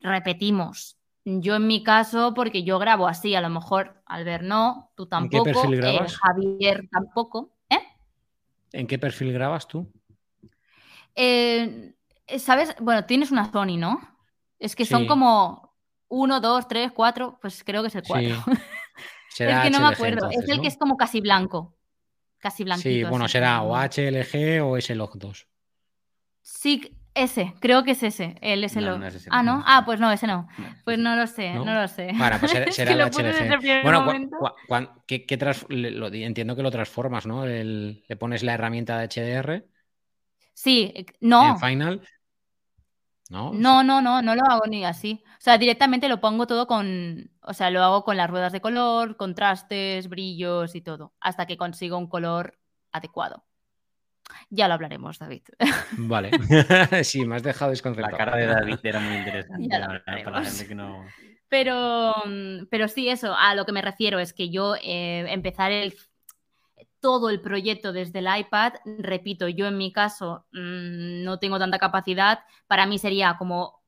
Repetimos, yo en mi caso, porque yo grabo así, a lo mejor Albert no, tú tampoco, ¿En qué perfil eh, grabas? Javier tampoco. ¿eh? ¿En qué perfil grabas tú? Eh, ¿Sabes? Bueno, tienes una Sony, ¿no? Es que son como uno, dos, tres, cuatro, pues creo que es el cuatro. (laughs) es que no me acuerdo. es el que es como casi blanco. Casi blanquito. Sí, bueno, será o HLG o SLOG 2. Sí, ese, creo que es ese, el SLO. ah, ¿no? Ah, pues no, ese no. Pues no lo sé, no, lo sé. (laughs) Bueno, pues será, el HLG. Bueno, entiendo que lo transformas, ¿no? le pones la herramienta de HDR. Sí, eh, no. En Final. No, no, no, no, no lo hago ni así. O sea, directamente lo pongo todo con, o sea, lo hago con las ruedas de color, contrastes, brillos y todo, hasta que consigo un color adecuado. Ya lo hablaremos, David. Vale. (laughs) sí, me has dejado desconcertado. La cara de David era muy interesante. para la gente que no... Pero, pero sí, eso, a lo que me refiero es que yo eh, empezar el, todo el proyecto desde el iPad, repito, yo en mi caso mm, no tengo tanta capacidad, para mí sería como,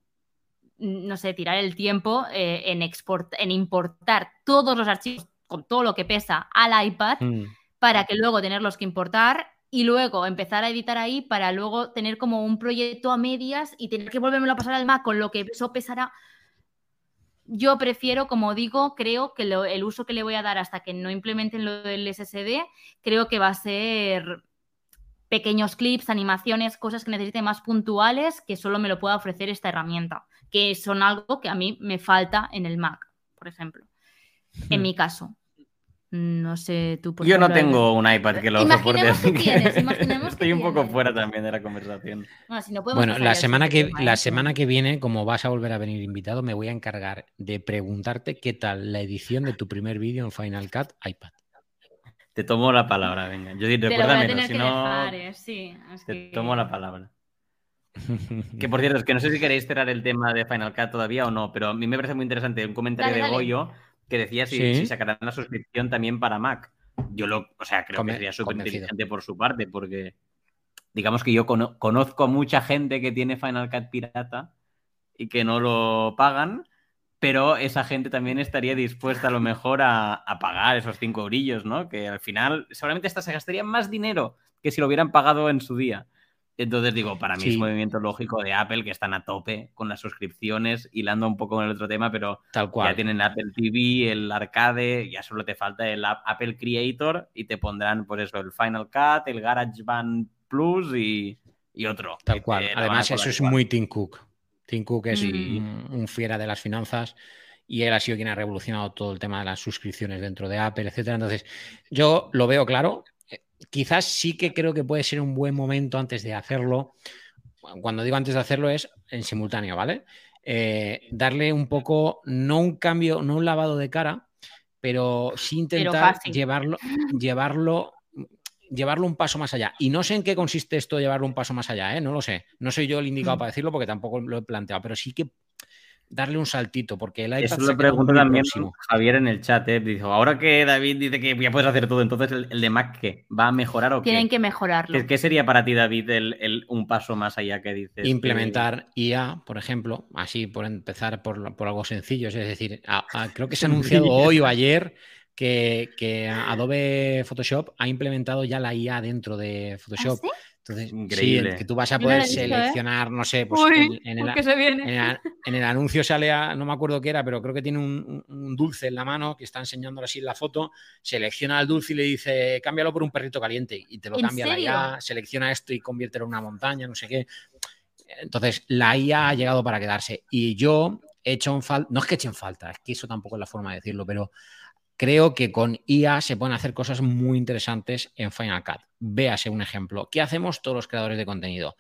mm, no sé, tirar el tiempo eh, en, export, en importar todos los archivos con todo lo que pesa al iPad mm. para que luego tenerlos que importar y luego empezar a editar ahí para luego tener como un proyecto a medias y tener que volverme a pasar al Mac con lo que eso pesará. Yo prefiero, como digo, creo que el uso que le voy a dar hasta que no implementen lo del SSD, creo que va a ser pequeños clips, animaciones, cosas que necesite más puntuales que solo me lo pueda ofrecer esta herramienta, que son algo que a mí me falta en el Mac, por ejemplo, en hmm. mi caso. No sé, tú Yo no tengo un iPad que lo soporte. Así (laughs) Estoy un poco fuera también de la conversación. Bueno, la, semana que, la semana que viene, como vas a volver a venir invitado, me voy a encargar de preguntarte qué tal la edición de tu primer vídeo en Final Cut iPad. Te tomo la palabra, venga. Yo recuérdame, si no. Eh, te tomo la palabra. (laughs) que por cierto, es que no sé si queréis cerrar el tema de Final Cut todavía o no, pero a mí me parece muy interesante un comentario de Goyo que decía si, sacarán la suscripción también para Mac. Yo lo, o sea, creo que sería súper inteligente por su parte, porque digamos que yo conozco a mucha gente que tiene Final Cut pirata y que no lo pagan, pero esa gente también estaría dispuesta a lo mejor a, pagar esos cinco brillos, ¿no? Que al final seguramente hasta se gastaría más dinero que si lo hubieran pagado en su día. Entonces digo, para mí es un movimiento lógico de Apple que están a tope con las suscripciones, hilando un poco con el otro tema, pero Tal cual. ya tienen Apple TV, el arcade, ya solo te falta el Apple Creator y te pondrán por pues eso el Final Cut, el GarageBand Plus y, otro. Tal cual. Además, eso es muy Tim Cook. Tim Cook es un, fiera de las finanzas y él ha sido quien ha revolucionado todo el tema de las suscripciones dentro de Apple, etcétera. Entonces, yo lo veo claro. Quizás sí que creo que puede ser un buen momento antes de hacerlo. Cuando digo antes de hacerlo es en simultáneo, ¿vale? Eh, darle un poco, no un cambio, no un lavado de cara, pero sí intentar llevarlo, llevarlo, llevarlo un paso más allá. Y no sé en qué consiste esto de llevarlo un paso más allá, ¿eh? no lo sé. No soy yo el indicado mm. para decirlo porque tampoco lo he planteado, pero sí que darle un saltito, porque el iPad Eso lo pregunto también Javier en el chat, ¿eh? Dijo, ahora que David dice que ya puedes hacer todo, entonces el, de Mac, ¿qué? ¿Va a mejorar o qué? Tienen que mejorarlo. ¿Qué, sería para ti, David, el, un paso más allá que dices? Implementar IA, por ejemplo, así por empezar por, por algo sencillo, es decir, creo que se ha anunciado hoy o ayer que, que, Adobe Photoshop ha implementado ya la IA dentro de Photoshop. ¿Ah, entonces, Increíble. Sí, que tú vas a poder ¿eh? seleccionar, no sé, pues en, el, anuncio sale a, no me acuerdo qué era, pero creo que tiene un, dulce en la mano que está enseñándolo así en la foto, selecciona el dulce y le dice, cámbialo por un perrito caliente y te lo cambia la IA, selecciona esto y conviértelo en una montaña, no sé qué. Entonces, la IA ha llegado para quedarse y yo he hecho en falta, no es que eche en falta, es que eso tampoco es la forma de decirlo, pero creo que con IA se pueden hacer cosas muy interesantes en Final Cut. Véase un ejemplo. ¿Qué hacemos todos los creadores de contenido?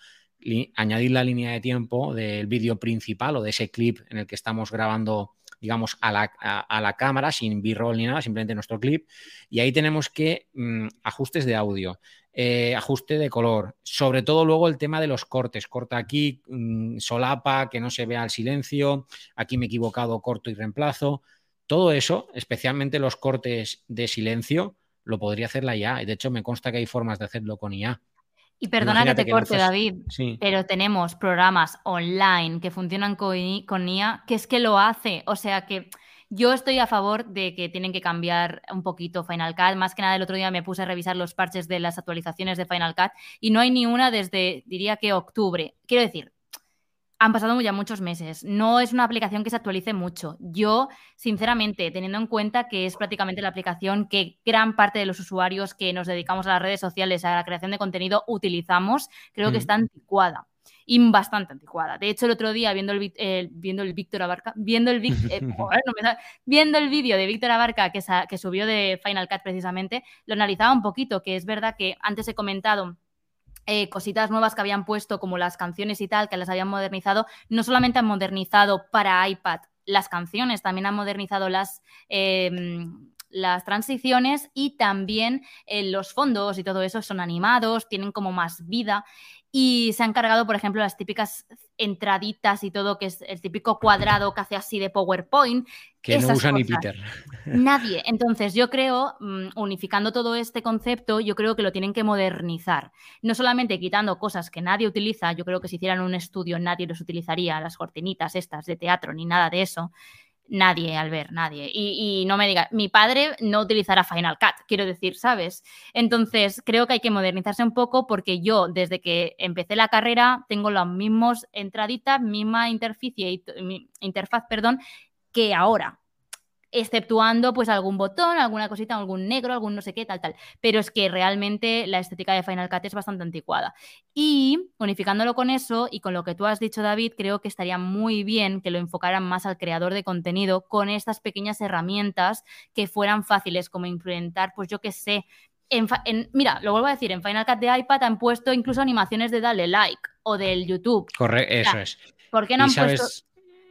añadir la línea de tiempo del vídeo principal o de ese clip en el que estamos grabando, digamos, a la, cámara, sin b-roll ni nada, simplemente nuestro clip. Y ahí tenemos que mm, ajustes de audio, eh, ajuste de color, sobre todo luego el tema de los cortes. Corta aquí, mm, solapa, que no se vea el silencio, aquí me he equivocado, corto y reemplazo. Todo eso, especialmente los cortes de silencio, lo podría hacer la IA. Y de hecho, me consta que hay formas de hacerlo con IA. Y perdona que te corte, David, pero tenemos programas online que funcionan con, IA, que es que lo hace. O sea que yo estoy a favor de que tienen que cambiar un poquito Final Cut. Más que nada, el otro día me puse a revisar los parches de las actualizaciones de Final Cut y no hay ni una desde, diría que octubre. Quiero decir, han pasado ya muchos meses. No es una aplicación que se actualice mucho. Yo, sinceramente, teniendo en cuenta que es prácticamente la aplicación que gran parte de los usuarios que nos dedicamos a las redes sociales, a la creación de contenido, utilizamos, creo que está anticuada. Y bastante anticuada. De hecho, el otro día, viendo el, eh, viendo el Víctor Abarca, viendo el, eh, (laughs) viendo el vídeo de Víctor Abarca que, que subió de Final Cut precisamente, lo analizaba un poquito, que es verdad que antes he comentado eh, cositas nuevas que habían puesto, como las canciones y tal, que las habían modernizado, no solamente han modernizado para iPad las canciones, también han modernizado las, em, las transiciones y también eh, los fondos y todo eso son animados, tienen como más vida y se han cargado, por ejemplo, las típicas entraditas y todo, que es el típico cuadrado que hace así de PowerPoint. Que no usa ni Peter. Nadie. Entonces, yo creo, mm, unificando todo este concepto, yo creo que lo tienen que modernizar. No solamente quitando cosas que nadie utiliza, yo creo que si hicieran un estudio nadie los utilizaría, las cortinitas estas de teatro ni nada de eso, Nadie, al ver, nadie. Y, no me diga, mi padre no utilizará Final Cut, quiero decir, ¿sabes? Entonces, creo que hay que modernizarse un poco porque yo, desde que empecé la carrera, tengo las mismas entraditas, misma interfaz, perdón, que ahora exceptuando pues algún botón, alguna cosita, algún negro, algún no sé qué, tal, tal. Pero es que realmente la estética de Final Cut es bastante anticuada. Y unificándolo con eso y con lo que tú has dicho, David, creo que estaría muy bien que lo enfocaran más al creador de contenido con estas pequeñas herramientas que fueran fáciles, como implementar, pues yo qué sé, en, mira, lo vuelvo a decir, en Final Cut de iPad han puesto incluso animaciones de darle like o del YouTube. Correcto, eso es. ¿Por qué no han puesto...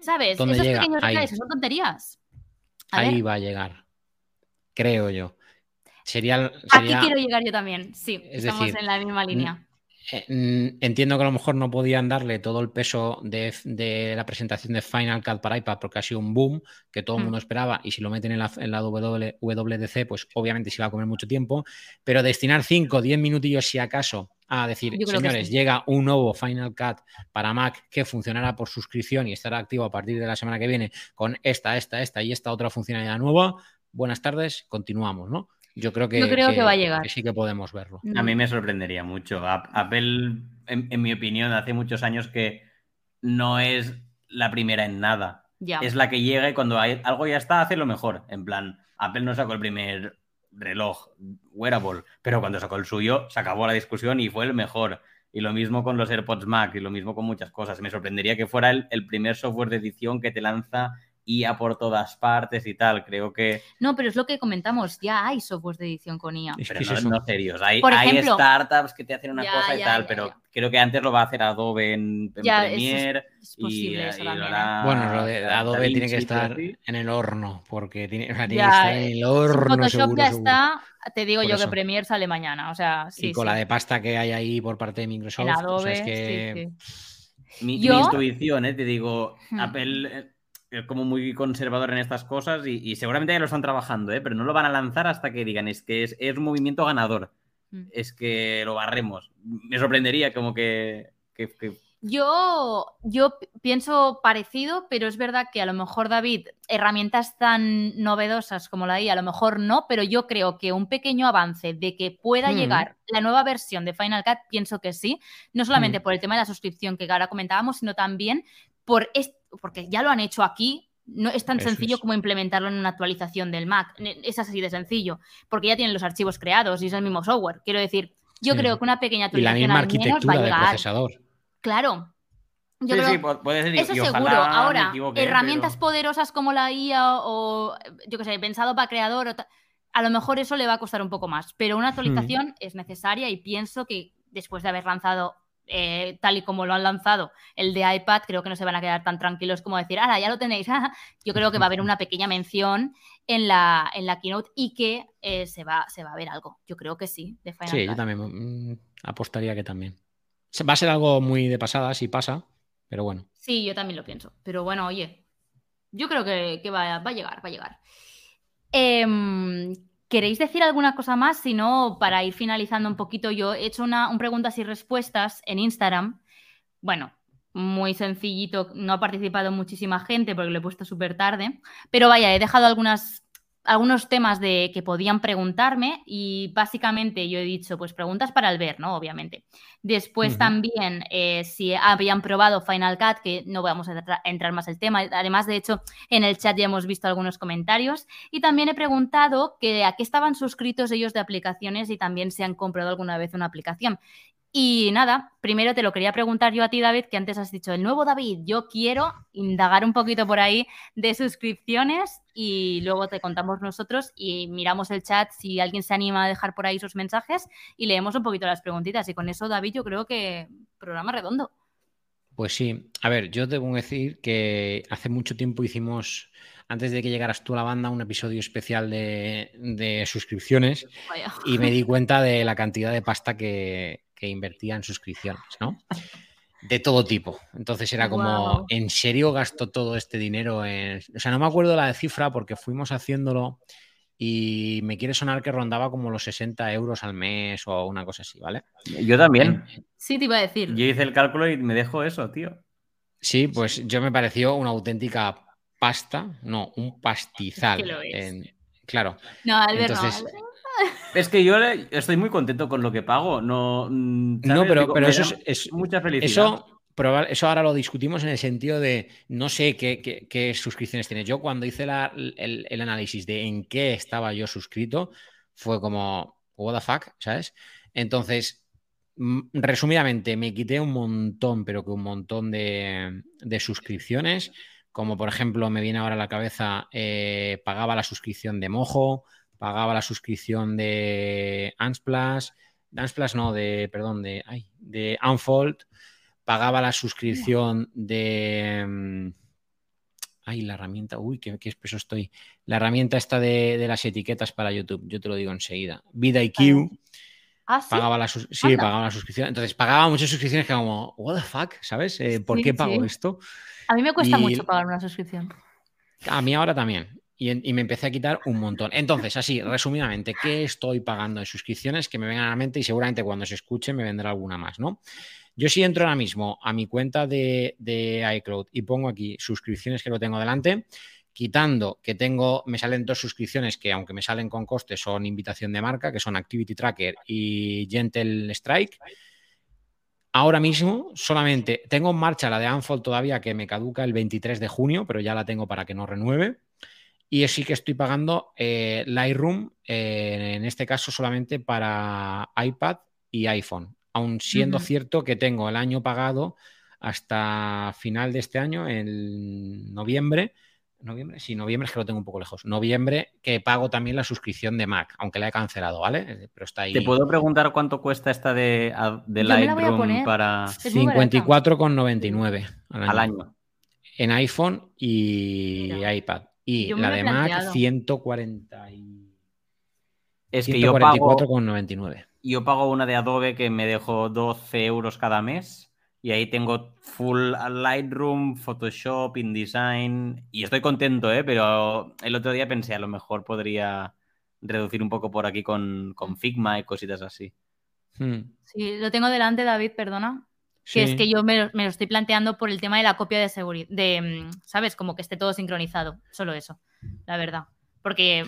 ¿Sabes? Esos pequeños detalles, son tonterías. Ahí va a llegar, creo yo. Sería, Aquí quiero llegar yo también, sí, estamos en la misma línea. Eh, entiendo que a lo mejor no podían darle todo el peso de, la presentación de Final Cut para iPad porque ha sido un boom que todo el mm. mundo esperaba y si lo meten en la, en la WDC pues obviamente se va a comer mucho tiempo, pero destinar 5 o 10 minutillos si acaso a decir, señores, llega un nuevo Final Cut para Mac que funcionará por suscripción y estará activo a partir de la semana que viene con esta, esta, esta y esta otra funcionalidad nueva. Buenas tardes, continuamos, ¿no? Yo creo que, creo que, va a llegar. sí que podemos verlo. A mí me sorprendería mucho. Apple en, mi opinión, hace muchos años que no es la primera en nada. Es la que llega y cuando hay, algo ya está, hace lo mejor. En plan, Apple no sacó el primer reloj wearable, pero cuando sacó el suyo, se acabó la discusión y fue el mejor. Y lo mismo con los AirPods Max y lo mismo con muchas cosas. Me sorprendería que fuera el primer software de edición que te lanza IA por todas partes y tal. Creo que. No, pero es lo que comentamos, ya hay software de edición con IA. Pero no, no, serios. Hay, startups que te hacen una cosa y tal, pero creo que antes lo va a hacer Adobe en, Premiere. Es, eso también, ¿eh? Bueno, lo de Adobe tiene que estar en el horno, porque tiene, que estar en el horno. Photoshop ya está. Te digo yo que Premiere sale mañana. O sea, sí, y con la de pasta que hay ahí por parte de Microsoft. En Adobe, es que... Mi, mi, intuición, ¿eh? te digo, hmm. Apple eh, es como muy conservador en estas cosas y, seguramente ya lo están trabajando, ¿eh? pero no lo van a lanzar hasta que digan, es que es, un movimiento ganador, mm. es que lo barremos. Me sorprendería como que... Yo, yo pienso parecido, pero es verdad que a lo mejor, David, herramientas tan novedosas como la I, a lo mejor no, pero yo creo que un pequeño avance de que pueda mm. llegar la nueva versión de Final Cut, pienso que sí, no solamente mm. por el tema de la suscripción que ahora comentábamos, sino también por este porque ya lo han hecho aquí, no es tan sencillo como implementarlo en una actualización del Mac. Es así de sencillo, porque ya tienen los archivos creados y es el mismo software. Quiero decir, yo creo que una pequeña actualización y la misma arquitectura del procesador. Claro. Yo sí, creo, sí, eso seguro. Ahora, herramientas poderosas como la IA o, yo qué sé, pensado para creador, a lo mejor eso le va a costar un poco más, pero una hmm. actualización es necesaria y pienso que después de haber lanzado eh, tal y como lo han lanzado el de iPad, creo que no se van a quedar tan tranquilos como decir, ahora ya lo tenéis. (laughs) yo creo que va a haber una pequeña mención en la, en la keynote y que eh, se, va, se va a ver algo. Yo creo que sí, de Sí, yo también mm, apostaría que también. Va a ser algo muy de pasada si pasa, pero bueno. Sí, yo también lo pienso. Pero bueno, oye, yo creo que, va, va, a llegar, va a llegar. Eh, ¿Queréis decir alguna cosa más? Si no, para ir finalizando un poquito, yo he hecho una, un preguntas y respuestas en Instagram. Bueno, muy sencillito, no ha participado muchísima gente porque lo he puesto súper tarde, pero vaya, he dejado algunas algunos temas de que podían preguntarme y básicamente yo he dicho, pues preguntas para el ver, ¿no? Obviamente. Después también, eh, si habían probado Final Cut, que no vamos a entrar más el tema. Además, de hecho, en el chat ya hemos visto algunos comentarios. Y también he preguntado que a qué estaban suscritos ellos de aplicaciones y también se han comprado alguna vez una aplicación. Y nada, primero te lo quería preguntar yo a ti, David, que antes has dicho, el nuevo David, yo quiero indagar un poquito por ahí de suscripciones y luego te contamos nosotros y miramos el chat si alguien se anima a dejar por ahí sus mensajes y leemos un poquito las preguntitas. Y con eso, David, yo creo que programa redondo. Pues sí, a ver, yo debo decir que hace mucho tiempo hicimos, antes de que llegaras tú a la banda, un episodio especial de, suscripciones y me di cuenta de la cantidad de pasta que, que invertía en suscripciones, ¿no? De todo tipo. Entonces era como, ¿en serio gasto todo este dinero en...? O sea, no me acuerdo la cifra porque fuimos haciéndolo y me quiere sonar que rondaba como los 60 euros al mes o una cosa así, ¿vale? Yo también. Sí, te iba a decir. Yo hice el cálculo y me dejo eso, tío. Sí, pues yo me pareció una auténtica pasta, no, un pastizal. Claro. No, Albert, es que yo estoy muy contento con lo que pago. No, mm, no pero, eso es, mucha felicidad. Eso, eso ahora lo discutimos en el sentido de no sé qué, suscripciones tienes. Yo cuando hice el, análisis de en qué estaba yo suscrito, fue como, what the fuck, ¿sabes? Entonces, mm, resumidamente, me quité un montón, pero que un montón de, suscripciones. Como por ejemplo, me viene ahora a la cabeza, eh, pagaba la suscripción de Mojo, pagaba la suscripción de Unsplash, Unsplash no, de, perdón, de, ay, de Unfold, pagaba la suscripción de... Mm, ay, la herramienta, uy, qué, qué espeso estoy. La herramienta esta de, las etiquetas para YouTube, yo te lo digo enseguida. VidaIQ. ¿Ah, sí? Pagaba la, sí, pagaba la suscripción. Entonces pagaba muchas suscripciones que como, what the fuck, ¿sabes? Eh, ¿Por qué pago esto? A mí me cuesta mucho pagar una suscripción. A mí ahora también y, me empecé a quitar un montón. Entonces, así, resumidamente, ¿qué estoy pagando de suscripciones que me vengan a la mente y seguramente cuando se escuche me vendrá alguna más, ¿no? Yo si entro ahora mismo a mi cuenta de, iCloud y pongo aquí suscripciones que lo tengo delante, quitando que tengo, me salen dos suscripciones que aunque me salen con coste son invitación de marca, que son Activity Tracker y Gentle Strike. ahora mismo solamente tengo en marcha la de Unfold todavía que me caduca el 23 de junio, pero ya la tengo para que no renueve. Y sí que estoy pagando eh, Lightroom, eh, en este caso solamente para iPad y iPhone, aun siendo cierto que tengo el año pagado hasta final de este año, en noviembre, noviembre, sí, noviembre es que lo tengo un poco lejos. Noviembre que pago también la suscripción de Mac, aunque la he cancelado, ¿vale? Pero está ahí. ¿Te puedo preguntar cuánto cuesta esta de, de Lightroom para 54,99 al, al año. En iPhone y iPad. Y la de Mac 140 Es que yo pago 144,99. Yo pago una de Adobe que me dejo 12 euros cada mes y ahí tengo full Lightroom, Photoshop, InDesign y estoy contento, ¿eh? pero el otro día pensé a lo mejor podría reducir un poco por aquí con, Figma y cositas así. Hmm. Sí, lo tengo delante, David, perdona. Que es que yo me, lo estoy planteando por el tema de la copia de seguridad, de, mm, ¿sabes? Como que esté todo sincronizado, solo eso, la verdad. Porque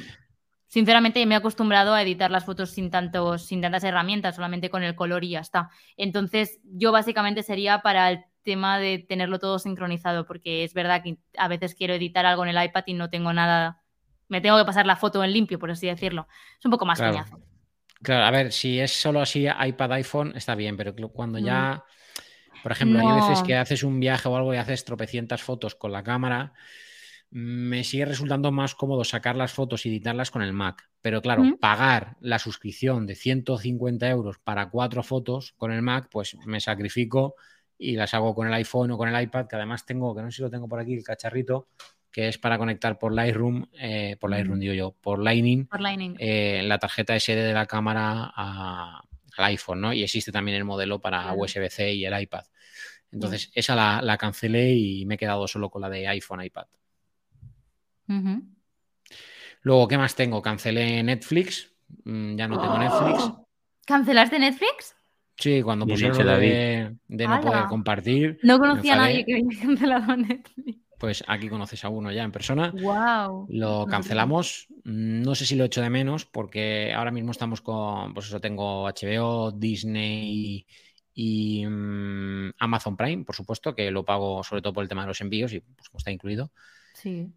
sinceramente me he acostumbrado a editar las fotos sin, tantos, sin tantas herramientas, solamente con el color y ya está. Entonces, yo básicamente sería para el tema de tenerlo todo sincronizado, porque es verdad que a veces quiero editar algo en el iPad y no tengo nada, me tengo que pasar la foto en limpio, por así decirlo. Es un poco más claro. Claro, a ver, si es solo así iPad, iPhone, está bien, pero cuando ya, mm. Por ejemplo, hay veces que haces un viaje o algo y haces tropecientas fotos con la cámara, me sigue resultando más cómodo sacar las fotos y editarlas con el Mac. Pero claro, pagar la suscripción de 150 euros para cuatro fotos con el Mac, pues me sacrifico y las hago con el iPhone o con el iPad, que además tengo, que no sé si lo tengo por aquí, el cacharrito, que es para conectar por Lightroom, eh, por Lightroom digo yo, por Lightning, eh, la tarjeta SD de la cámara al iPhone, ¿no? Y existe también el modelo para USB-C y el iPad. Entonces, esa la, la cancelé y me he quedado solo con la de iPhone, iPad. Luego, ¿qué más tengo? Cancelé Netflix. Mm, ya no tengo Netflix. ¿Cancelaste Netflix? Sí, cuando pusieron lo de, no poder compartir. No conocía a nadie que hubiera (laughs) cancelado Netflix. Pues aquí conoces a uno ya en persona. Wow. Lo cancelamos. No sé si lo echo de menos porque ahora mismo estamos con, pues eso, tengo HBO, Disney y mm, Amazon Prime, por supuesto, que lo pago sobre todo por el tema de los envíos y pues, está incluido. Sí.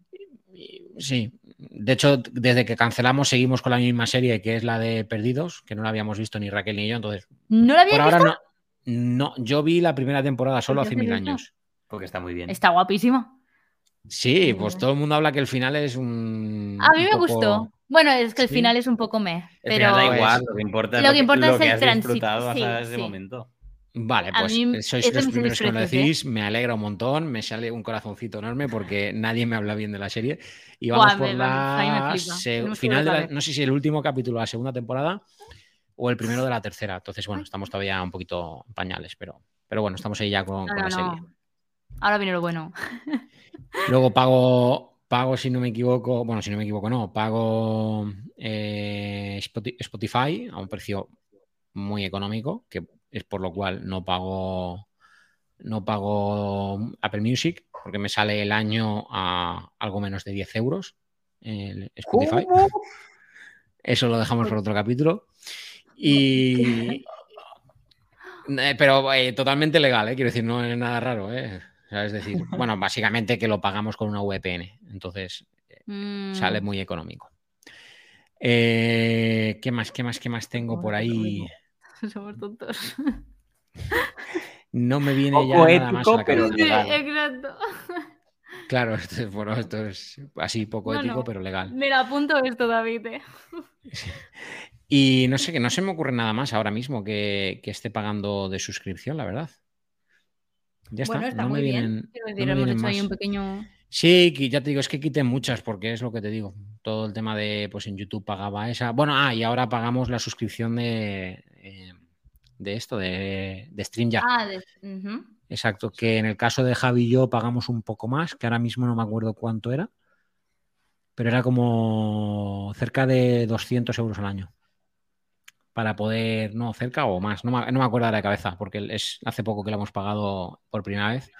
Sí, de hecho, desde que cancelamos seguimos con la misma serie que es la de Perdidos, que no la habíamos visto ni Raquel ni yo, entonces. ¿No la por ahora no, yo vi la primera temporada solo hace mil años. Porque está muy bien. Está guapísima. Sí, pues todo el mundo habla que el final es un. A mí me gustó. Bueno, es que el final es un poco me. Pero da igual, lo que importa, lo que importa es el tránsito. hasta ese momento. Vale, pues eh, sois los primeros que lo decís, me alegra un montón, me sale un corazoncito enorme porque nadie me habla bien de la serie. Y vamos por la final de la, no sé si el último capítulo de la segunda temporada o el primero de la tercera. Entonces, bueno, estamos todavía un poquito pañales, pero, pero bueno, estamos ahí ya con, la serie. Ahora viene lo bueno. Luego (laughs) pago, pago, si no me equivoco, bueno, si no me equivoco, no, pago eh, Spotify a un precio muy económico, que es por lo cual no pago no pago Apple Music porque me sale el año a algo menos de 10 euros el Spotify. (laughs) Eso lo dejamos por otro capítulo. Y. (laughs) Eh, pero eh, totalmente legal, ¿eh? quiero decir, no es nada raro. ¿eh? Es decir, (laughs) bueno, básicamente que lo pagamos con una VPN. Entonces mm. sale muy económico. ¿Qué más? ¿Qué más? ¿Qué más tengo por ahí? (laughs) Somos tontos. No me viene ya nada más a la pero exacto. Claro, (laughs) esto, bueno, esto es así poco ético, pero legal. Me la apunto esto, David. ¿eh? Y no sé, que no se me ocurre nada más ahora mismo que, esté pagando de suscripción, la verdad. Ya está. Está muy bien. hemos hecho ahí un pequeño... Sí, ya te digo, es que quiten muchas, porque es lo que te digo. Todo el tema de, pues en YouTube pagaba esa. Bueno, ah, y ahora pagamos la suscripción de, eh, de esto, de, de StreamYard. Ah, Exacto, que en el caso de Javi y yo pagamos un poco más, que ahora mismo no me acuerdo cuánto era, pero era como cerca de 200 euros al año. Para poder, no, cerca o más, no me, no me acuerdo de la cabeza, porque es hace poco que lo hemos pagado por primera vez.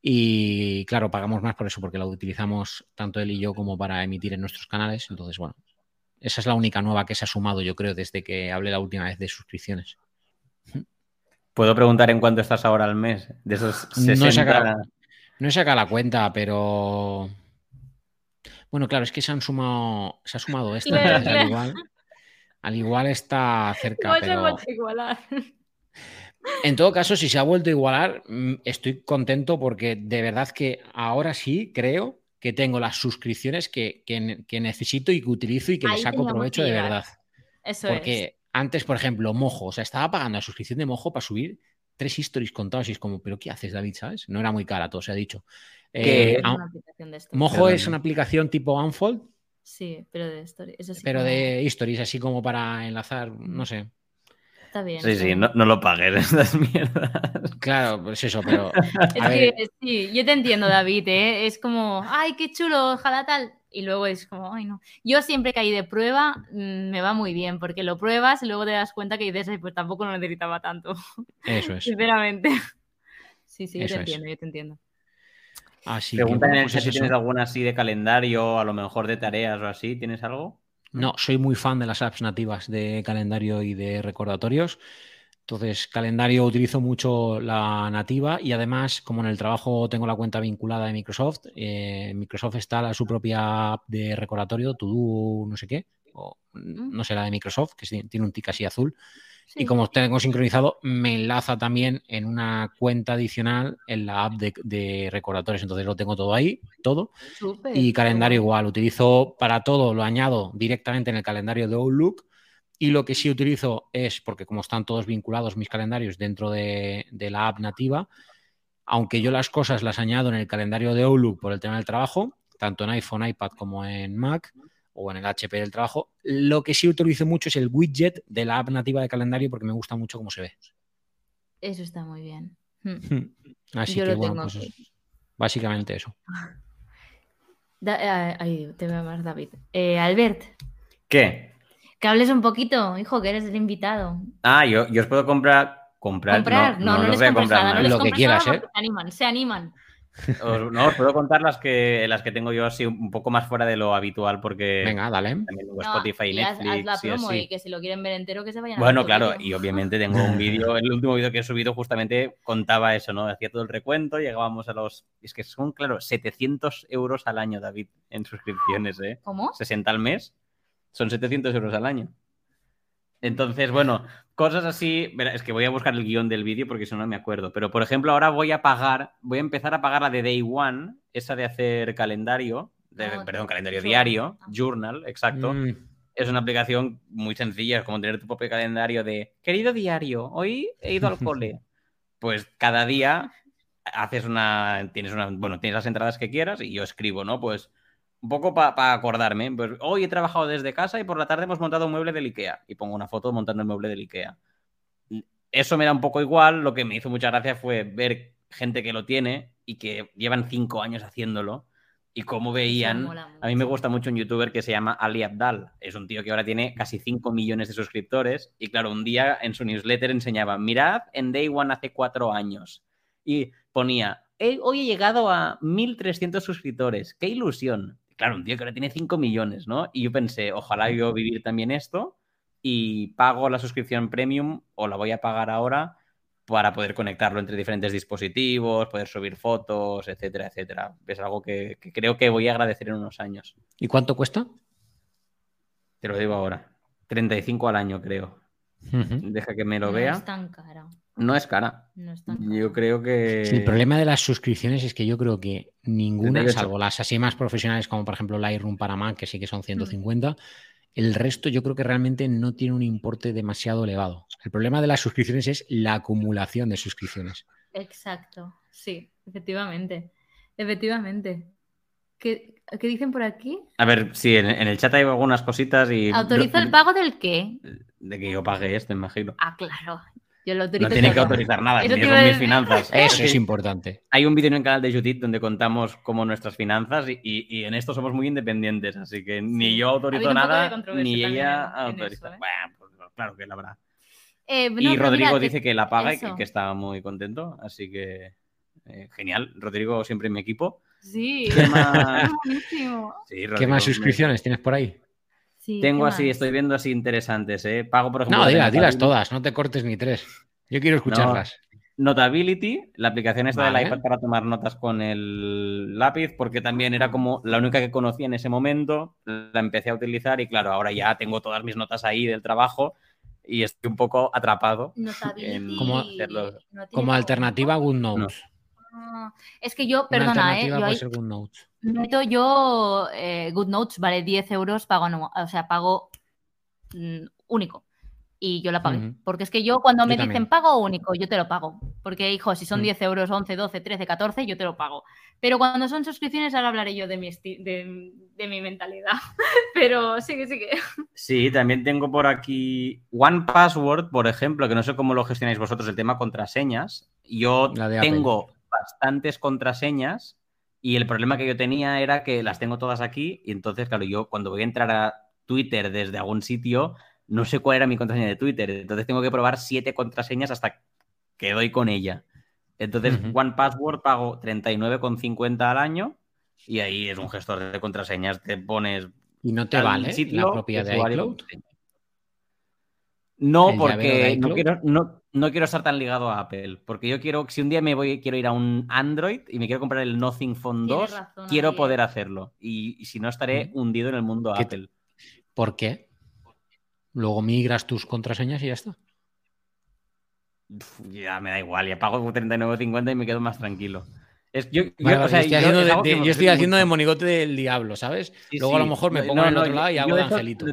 Y claro, pagamos más por eso, porque lo utilizamos tanto él y yo como para emitir en nuestros canales. Entonces, bueno, esa es la única nueva que se ha sumado, yo creo, desde que hablé la última vez de suscripciones. ¿Puedo preguntar en cuánto estás ahora al mes? De esos 60... No he sacado, no he sacado la cuenta, pero... Bueno, claro, es que se han sumado, se ha sumado (laughs) igual, al igual está cerca. pero... igualar. En todo caso, si se ha vuelto a igualar, mm, estoy contento porque de verdad que ahora sí creo que tengo las suscripciones que, necesito y que utilizo y que le saco provecho de verdad. Eso porque antes, por ejemplo, Mojo, o sea, estaba pagando la suscripción de Mojo para subir tres stories contados y es como, pero ¿qué haces, David? ¿Sabes? No era muy cara, todo se ha dicho. Eh, Mojo es una aplicación tipo Unfold. Sí, pero de stories. pero de stories, así como para enlazar, no sé. Está bien. Sí, sí, no, lo pagues (laughs) estas mierdas. Claro, pues eso, pero. (laughs) es que sí, yo te entiendo, David, ¿eh? Es como, ay, qué chulo, ojalá tal. Y luego es como, ay, no. Yo siempre que hay de prueba mm, me va muy bien, porque lo pruebas y luego te das cuenta que dices, pues tampoco lo necesitaba tanto. Eso es. (laughs) Sinceramente. Sí, sí, yo te entiendo, yo te entiendo. Así Preguntan en el pues si tienes alguna así de calendario, a lo mejor de tareas o así, ¿tienes algo? No, soy muy fan de las apps nativas de calendario y de recordatorios. Entonces, calendario utilizo mucho la nativa y además, como en el trabajo tengo la cuenta vinculada de Microsoft, eh, Microsoft está su propia app de recordatorio, To no sé qué, o mm. no sé la de Microsoft, que tiene un tic así azul, y como tengo sincronizado, me enlaza también en una cuenta adicional en la app de, recordatorios. Entonces lo tengo todo ahí, todo. y calendario igual. Utilizo para todo, lo añado directamente en el calendario de Outlook. Y lo que sí utilizo es, porque como están todos vinculados mis calendarios dentro de, de la app nativa, aunque yo las cosas las añado en el calendario de Outlook por el tema del trabajo, tanto en iPhone, iPad como en Mac, o en el HP del trabajo. Lo que sí utilizo mucho es el widget de la app nativa de calendario porque me gusta mucho cómo se ve. Eso está muy bien. Hmm. Hmm. Así que bueno, pues básicamente eso. (laughs) Eh, ahí te veo más, David. Eh, Albert. ¿Qué? Que hables un poquito, hijo, que eres el invitado. Ah, yo, yo os puedo comprar. Comprar, comprar. No, no, les voy a comprar nada. lo que quieras, ¿eh? Se animan, se animan no, os puedo contar las que, las que tengo yo así un poco más fuera de lo habitual porque... Venga, dale. También Spotify y Netflix. la promo y, que si lo quieren ver entero que se vayan Bueno, claro, y obviamente tengo un vídeo, el último vídeo que he subido justamente contaba eso, ¿no? Hacía todo el recuento, llegábamos a los... Es que son, claro, 700 euros al año, David, en suscripciones, ¿eh? ¿Cómo? 60 al mes. Son 700 euros al año. Entonces, bueno, cosas así. Es que voy a buscar el guion del vídeo porque si no, me acuerdo. Pero, por ejemplo, ahora voy a pagar, voy a empezar a pagar la de Day One, esa de hacer calendario, ah, perdón, calendario diario, journal, exacto. Mm. Es una aplicación muy sencilla, es como tener tu propio calendario de, querido diario, hoy he ido al (laughs) cole. Pues cada día haces una, tienes una, bueno, tienes las entradas que quieras y yo escribo, ¿no? Pues un poco para acordarme. Pues hoy he trabajado desde casa y por la tarde hemos montado un mueble del IKEA. Y pongo una foto montando el mueble del IKEA. Eso me da un poco igual. Lo que me hizo mucha gracia fue ver gente que lo tiene y que llevan cinco años haciéndolo. Y cómo veían. A mí me gusta mucho un youtuber que se llama Ali Abdal. Es un tío que ahora tiene casi 5 millones de suscriptores. Y claro, un día en su newsletter enseñaba: Mirad en Day One hace cuatro años. Y ponía: Hoy he llegado a 1300 suscriptores. ¡Qué ilusión! Claro, un tío que ahora tiene 5 millones, ¿no? Y yo pensé, ojalá yo vivir también esto y pago la suscripción premium o la voy a pagar ahora para poder conectarlo entre diferentes dispositivos, poder subir fotos, etcétera, etcétera. Es algo que, creo que voy a agradecer en unos años. ¿Y cuánto cuesta? Te lo digo ahora. 35 al año, creo. Deja que me lo vea. No es tan cara. No es cara. No es tan cara. Yo creo que. el problema de las suscripciones es que yo creo que ninguna, salvo las así más profesionales, como por ejemplo Lightroom para Mac, que sí que son 150, mm. el resto yo creo que realmente no tiene un importe demasiado elevado. El problema de las suscripciones es la acumulación de suscripciones. Exacto, sí, efectivamente. Efectivamente. ¿Qué, dicen por aquí? A ver, sí, en, el chat hay algunas cositas y. ¿Autoriza el pago del qué? De que yo pague esto, imagino. Ah, claro no tiene que autorizar nada, ni son mis finanzas. (laughs) Eso es importante. Hay un vídeo en el canal de YouTube donde contamos cómo nuestras finanzas y, en esto somos muy independientes, así que ni yo autorizo nada, ni ella autoriza. ¿eh? Bueno, pues, claro que la verdad. Eh, y Rodrigo dice que la paga y que, está muy contento, así que eh, genial. Rodrigo siempre en mi equipo. Sí, ¿Qué más, (laughs) ¿Qué más suscripciones tienes por ahí? Tengo así, estoy viendo así interesantes, ¿eh? Pago, por ejemplo. No, dilas, dilas todas, no te cortes ni tres. Yo quiero escucharlas. Notability, la aplicación esta del iPad para tomar notas con el lápiz, porque también era como la única que conocía en ese momento, la empecé a utilizar y claro, ahora ya tengo todas mis notas ahí del trabajo y estoy un poco atrapado. En como, como alternativa a GoodNotes. Ah, es que yo, perdona, ¿eh? Yo, puede GoodNotes. yo eh, GoodNotes vale 10 euros, pago, no, o sea, pago mm, único y yo la pagué. Porque es que yo cuando me dicen pago único, yo te lo pago. Porque, hijo, si son 10 mm. euros, 11, 12, 13, 14, yo te lo pago. Pero cuando son suscripciones, ahora hablaré yo de mi, de, de mi mentalidad. (laughs) Pero sigue, sigue. Sí, también tengo por aquí One Password, por ejemplo, que no sé cómo lo gestionáis vosotros, el tema contraseñas. Yo tengo bastantes contraseñas y el problema que yo tenía era que las tengo todas aquí y entonces, claro, yo cuando voy a entrar a Twitter desde algún sitio no sé cuál era mi contraseña de Twitter, entonces tengo que probar siete contraseñas hasta que doy con ella. Entonces, One Password pago 39,50 al año y ahí es un gestor de contraseñas, te pones... ¿Y no te vale la propia de iCloud? No, porque no quiero, no, quiero estar tan ligado a Apple. Porque yo quiero, si un día me voy, quiero ir a un Android y me quiero comprar el Nothing Phone 2, quiero poder hacerlo. Y, si no, estaré hundido en el mundo Apple. ¿Por qué? Luego migras tus contraseñas y ya está. ya me da igual, ya pago 39.50 y me quedo más tranquilo. Yo, estoy haciendo, de, monigote del diablo, ¿sabes? Luego a lo mejor me pongo en el otro lado y hago de angelito.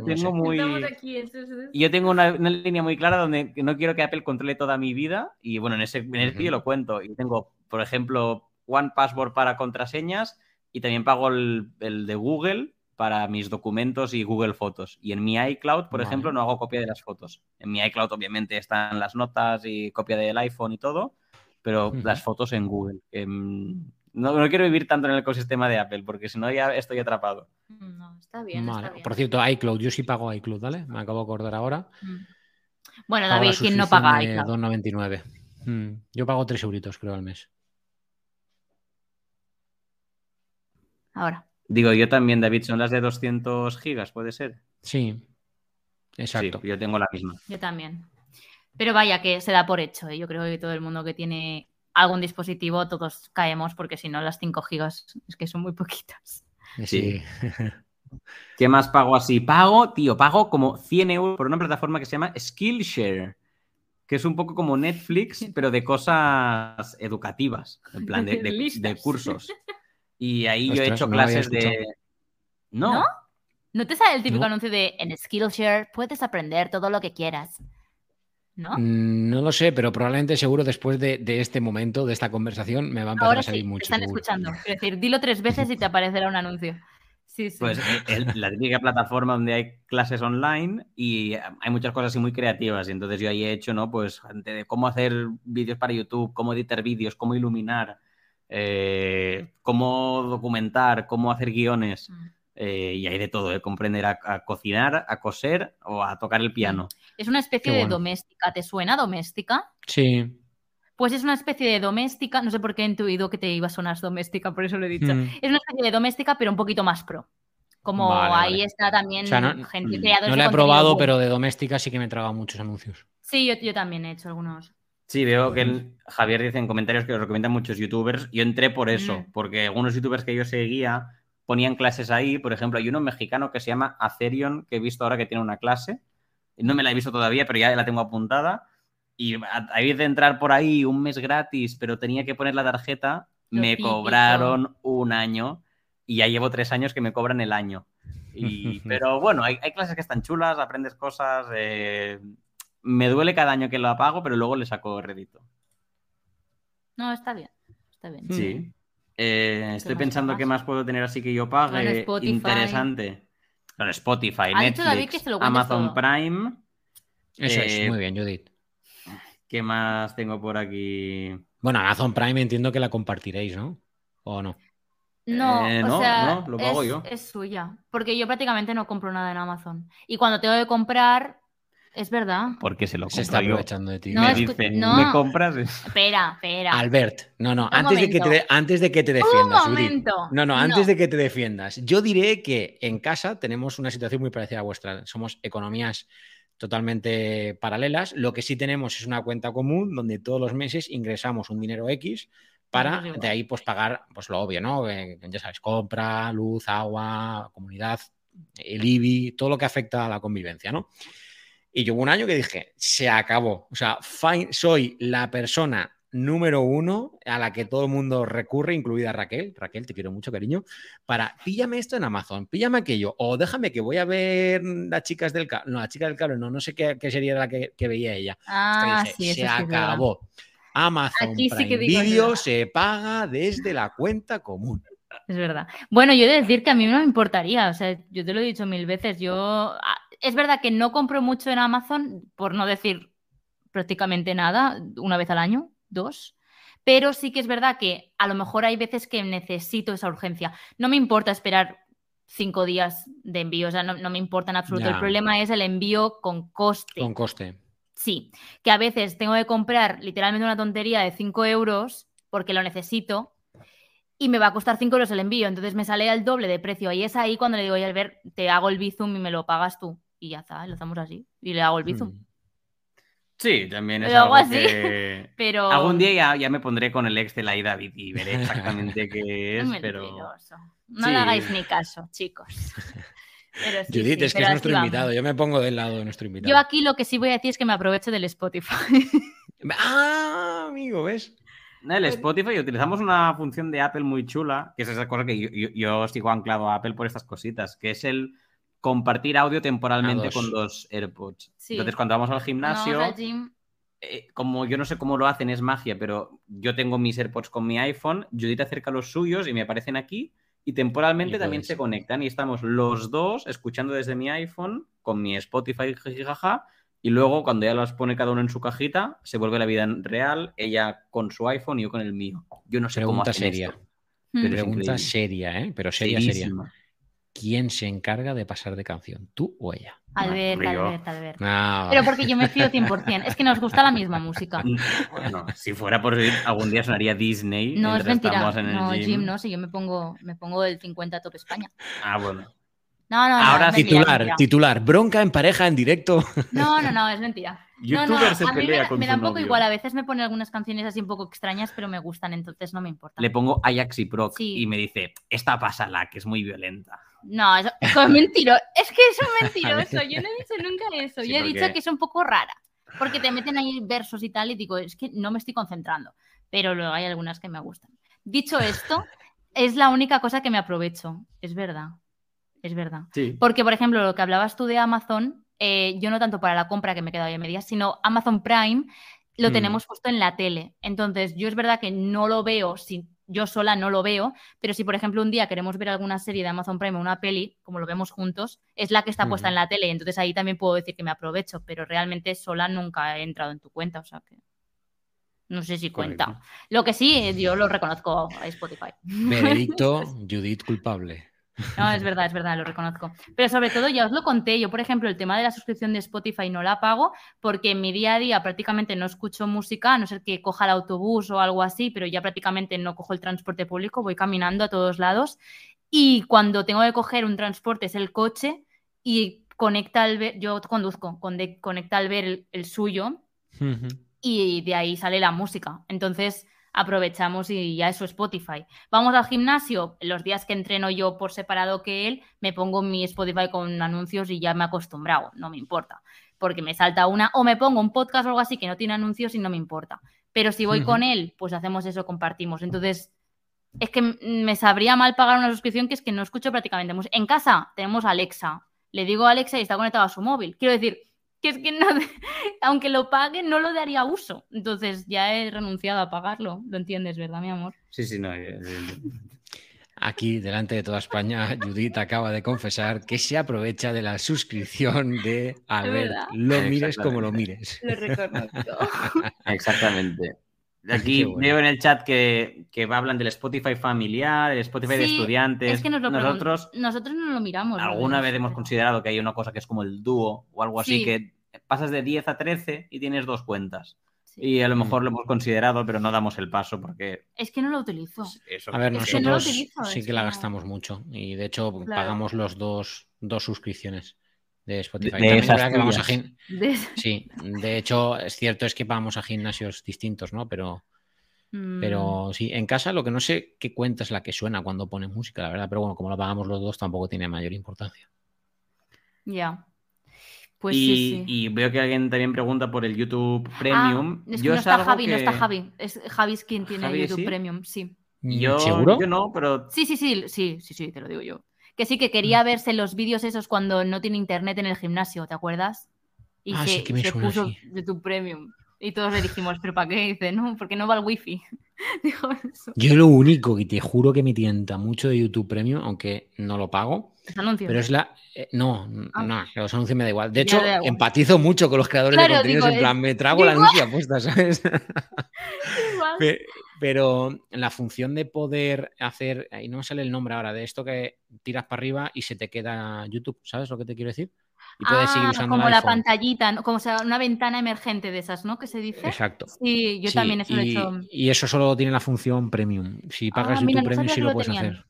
Yo tengo una, línea muy clara donde no quiero que Apple controle toda mi vida y bueno, en ese, en el vídeo lo cuento. Y tengo, por ejemplo, One Password para contraseñas y también pago el de Google para mis documentos y Google Fotos. Y en mi iCloud, por ejemplo, no hago copia de las fotos. En mi iCloud, obviamente, están las notas y copia del iPhone y todo, pero las fotos en Google. Mm, no, quiero vivir tanto en el ecosistema de Apple, porque si no ya estoy atrapado. Mm, no, está bien, Por cierto, iCloud, yo sí pago iCloud, ¿vale? Me acabo de acordar ahora. Mm. Bueno, David, ¿quién no paga iCloud? 2,99. Yo pago 3 euritos, creo, al mes. Ahora. Digo, yo también, David, son las de 200 gigas, ¿puede ser? Sí, exacto. yo tengo la misma. Yo también. Pero vaya que se da por hecho. ¿eh? Yo creo que todo el mundo que tiene algún dispositivo, todos caemos, porque si no, las 5 gigas es que son muy poquitas. Sí. (laughs) ¿Qué más pago así? Pago, tío, pago como 100 euros por una plataforma que se llama Skillshare, que es un poco como Netflix, pero de cosas educativas, en plan de, de cursos. Y ahí yo he hecho clases de. ¿No? ¿No? te sale el típico anuncio de en Skillshare puedes aprender todo lo que quieras? ¿No? No lo sé, pero probablemente seguro después de, este momento, de esta conversación, me va a empezar a salir mucho. Te están escuchando. Es decir, dilo tres veces y te aparecerá un anuncio. Sí, sí. Pues eh, la típica plataforma donde hay clases online y hay muchas cosas así muy creativas. Y entonces yo ahí he hecho, ¿no? Pues de cómo hacer vídeos para YouTube, cómo editar vídeos, cómo iluminar, eh, cómo documentar, cómo hacer guiones. Mm. Eh, y hay de todo, ¿eh? comprender a, cocinar, a coser o a tocar el piano. Es una especie de doméstica. ¿Te suena doméstica? Sí. Pues es una especie de doméstica, no sé por qué he intuido que te iba a sonar doméstica, por eso lo he dicho. Mm. Es una especie de doméstica, pero un poquito más pro. Como ahí está también gente mm. No la he probado, pero de doméstica sí que me traga muchos anuncios. Sí, yo también he hecho algunos. Sí, veo que Javier dice en comentarios que lo recomiendan muchos youtubers. Yo entré por eso, mm. porque algunos youtubers que yo seguía ponían clases ahí. Por ejemplo, hay uno mexicano que se llama Acerion, que he visto ahora que tiene una clase. No me la he visto todavía, pero ya la tengo apuntada. Y a, vez de entrar por ahí un mes gratis, pero tenía que poner la tarjeta, me cobraron un año y ya llevo tres años que me cobran el año. Y, (laughs) pero bueno, hay, clases que están chulas, aprendes cosas. Eh, me duele cada año que lo apago, pero luego le saco rédito. No, está bien. Está bien. Sí. Eh, estoy pensando qué más puedo tener así que yo pague. Interesante. Bueno, Spotify, Netflix, Amazon Prime. Eso es, eh, muy bien, Judith. ¿Qué más tengo por aquí? Bueno, Amazon Prime entiendo que la compartiréis, ¿no? ¿O no? No, eh, o sea, no, lo pago yo. es suya. Porque yo prácticamente no compro nada en Amazon. Y cuando tengo que comprar, es verdad. Porque se lo se está aprovechando de ti. me dice, ¿me compras? Espera, espera. Albert, no, no, antes de, que te, antes de que te defiendas. no, no, antes de que te defiendas. Yo diré que en casa tenemos una situación muy parecida a vuestra. Somos economías totalmente paralelas. Lo que sí tenemos es una cuenta común donde todos los meses ingresamos un dinero X para de ahí pues pagar pues lo obvio, ¿no? Eh, ya sabes, compra, luz, agua, comunidad, el IBI, todo lo que afecta a la convivencia, ¿no? Y yo hubo un año que dije, se acabó. O sea, soy la persona número uno a la que todo el mundo recurre, incluida Raquel. Raquel, te quiero mucho, cariño. Para píllame esto en Amazon, píllame aquello, o déjame que voy a ver las chicas del cable. No, las chicas del cable, no, no sé qué, sería la que, veía ella. Ah, sí, se acabó. Amazon Prime se paga desde la cuenta común. Es verdad. Bueno, yo he de decir que a mí no me importaría, o sea, yo te lo he dicho mil veces, yo... Es verdad que no compro mucho en Amazon, por no decir prácticamente nada, una vez al año, dos. Pero sí que es verdad que a lo mejor hay veces que necesito esa urgencia. No me importa esperar cinco días de envío, o sea, no, me importa en absoluto. El problema es el envío con coste. Con coste. Sí, que a veces tengo que comprar literalmente una tontería de cinco euros porque lo necesito y me va a costar cinco euros el envío, entonces me sale al doble de precio. Y es ahí cuando le digo, oye, ver, te hago el bizum y me lo pagas tú. Y ya está, lo hacemos así. Y le hago el bizum. Mm. Sí, también es algo, que... (laughs) pero... Algún día ya, me pondré con el ex de la David y veré exactamente (laughs) qué es, pero... No le hagáis ni caso, chicos. (laughs) Judith, es que es nuestro invitado. Yo me pongo del lado de nuestro invitado. Yo aquí lo que sí voy a decir es que me aprovecho del Spotify. ah, amigo, ¿ves? El Spotify utilizamos una función de Apple muy chula, que es esa cosa que yo, yo sigo anclado a Apple por estas cositas, que es el compartir audio temporalmente con los AirPods. Entonces, cuando vamos al gimnasio, eh, como yo no sé cómo lo hacen, es magia, pero yo tengo mis AirPods con mi iPhone, Judith acerca los suyos y me aparecen aquí y temporalmente también se conectan y estamos los dos escuchando desde mi iPhone con mi Spotify jaja y luego cuando ya las pone cada uno en su cajita se vuelve la vida real, ella con su iPhone y yo con el mío. Yo no sé cómo hacer seria. Pregunta seria, ¿eh? Pero seria, seria. ¿Quién se encarga de pasar de canción? ¿Tú o ella? Albert, Albert, Albert. Ah, Pero porque yo me fío 100%. Es que nos gusta la misma música. (laughs) Bueno, si fuera por algún día sonaría Disney. No, es mentira. no, Jim. no, si yo me pongo, me pongo el 50 top España. Ah, bueno. No, no, Ahora titular, titular, bronca en pareja en directo. No, no, no, es mentira. no, no, a mí me, da un poco igual. A veces me pone algunas canciones así un poco extrañas, pero me gustan, entonces no me importa. Le pongo Ajax y Proc y me dice, esta pásala, que es muy violenta. No, eso, es mentiroso. Es que eso es mentiroso. Yo no he dicho nunca eso. Yo he dicho que es un poco rara. Porque te meten ahí versos y tal, y digo, es que no me estoy concentrando. Pero luego hay algunas que me gustan. Dicho esto, es la única cosa que me aprovecho. Es verdad. Es verdad. Porque, por ejemplo, lo que hablabas tú de Amazon, eh, yo no tanto para la compra que me he quedado ahí a medias, sino Amazon Prime lo mm. tenemos puesto en la tele. Entonces, yo es verdad que no lo veo sin yo sola no lo veo, pero si por ejemplo un día queremos ver alguna serie de Amazon Prime o una peli, como lo vemos juntos, es la que está puesta en la tele, entonces ahí también puedo decir que me aprovecho, pero realmente sola nunca he entrado en tu cuenta, o sea que no sé si cuenta. Lo que sí, yo lo reconozco a Spotify. Veredicto, (laughs) Judith culpable. (laughs) No, es verdad, es verdad, lo reconozco. Pero sobre todo, ya os lo conté, yo por ejemplo, el tema de la suscripción de Spotify no la pago porque en mi día a día prácticamente no escucho música, a no ser que coja el autobús o algo así, pero ya prácticamente no cojo el transporte público, voy caminando a todos lados y cuando tengo que coger un transporte es el coche y conecta al ver, yo conduzco, conecta al ver el, suyo y de ahí sale la música. Entonces aprovechamos y ya eso Spotify. Vamos al gimnasio, los días que entreno yo por separado que él, me pongo mi Spotify con anuncios y ya me he acostumbrado, no me importa, porque me salta una, o me pongo un podcast o algo así que no tiene anuncios y no me importa. Pero si voy con él, pues hacemos eso, compartimos. Entonces, es que me sabría mal pagar una suscripción que es que no escucho prácticamente. En casa tenemos Alexa. Le digo a Alexa y está conectado a su móvil. Quiero decir, que es que no, (laughs) aunque lo pague, no lo daría uso. Entonces ya he renunciado a pagarlo. Lo entiendes, ¿verdad, mi amor? Sí, sí, no. Aquí, delante de toda España, (laughs) Judith acaba de confesar que se aprovecha de la suscripción de Albert. Lo mires como lo mires. Lo reconozco. (laughs) Exactamente. Aquí veo en el chat que, que, hablan del Spotify familiar, el Spotify de estudiantes. Es que nosotros, nosotros no lo miramos. Alguna vez hemos considerado que hay una cosa que es como el dúo o algo así, que pasas de 10 a 13 y tienes dos cuentas. Y a lo mejor lo hemos considerado, pero no damos el paso porque... Es que no lo utilizo. a ver, nosotros sí que la gastamos mucho y de hecho pagamos los dos, dos suscripciones. de Spotify. También es verdad que vamos a (laughs) Sí, de hecho, es cierto es que vamos a gimnasios distintos, ¿no? Pero, pero mm. sí, en casa lo que no sé qué cuenta es la que suena cuando pones música, la verdad. Pero bueno, como lo pagamos los dos, tampoco tiene mayor importancia. Ya. Pues y, veo que alguien también pregunta por el YouTube ah, Premium. es que no está Javi, no está Javi. Es Javi quien tiene el YouTube Premium, sí. Yo, ¿Seguro? Yo no, pero. Sí, sí, sí, sí, sí, sí, te lo digo yo. Que sí, que quería mm. verse los vídeos esos cuando no tiene internet en el gimnasio, ¿te acuerdas? Y ah, se, sí puso YouTube Premium. Y todos le dijimos, ¿pero para qué? dice, no, porque no va el wifi. (laughs) Dijo eso. Yo lo único que te juro que me tienta mucho de YouTube Premium, aunque no lo pago. Pero es la. Eh, no, ah. no, los anuncios me da igual. De hecho, empatizo mucho con los creadores de contenidos. en plan, me (laughs) trago la anuncio apuesta, ¿sabes? (laughs) Pero la función de poder hacer. Ahí no me sale el nombre ahora, de esto que tiras para arriba y se te queda YouTube, ¿sabes lo que te quiero decir? Y puedes seguir ah, usando como la pantallita, como sea, una ventana emergente de esas, ¿no? Que se dice. Exacto. Sí, yo también eso lo he hecho. Y eso solo tiene la función premium. Si ah, pagas YouTube Premium, sí lo, puedes hacer.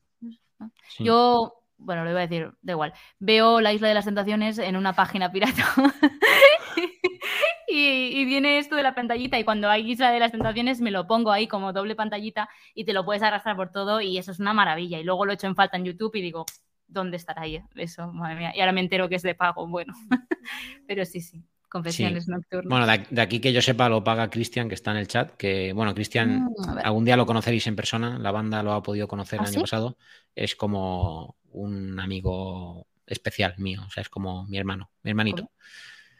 Yo, bueno, lo iba a decir, da igual. Veo la Isla de las Tentaciones en una página pirata. (laughs) y, viene esto de la pantallita y cuando hay Isla de las Tentaciones me lo pongo ahí como doble pantallita y te lo puedes arrastrar por todo y eso es una maravilla. Y luego lo echo en falta en YouTube y digo, ¿dónde estará ahí eso? Madre mía. Y ahora me entero que es de pago, bueno. (laughs) Pero sí, sí. Confesiones nocturnas. Bueno, de, aquí que yo sepa lo paga Cristian, que está en el chat, que bueno, Cristian, mm, algún día lo conoceréis en persona, la banda lo ha podido conocer el ¿Ah, año pasado, es como un amigo especial mío, o sea, es como mi hermano, mi hermanito.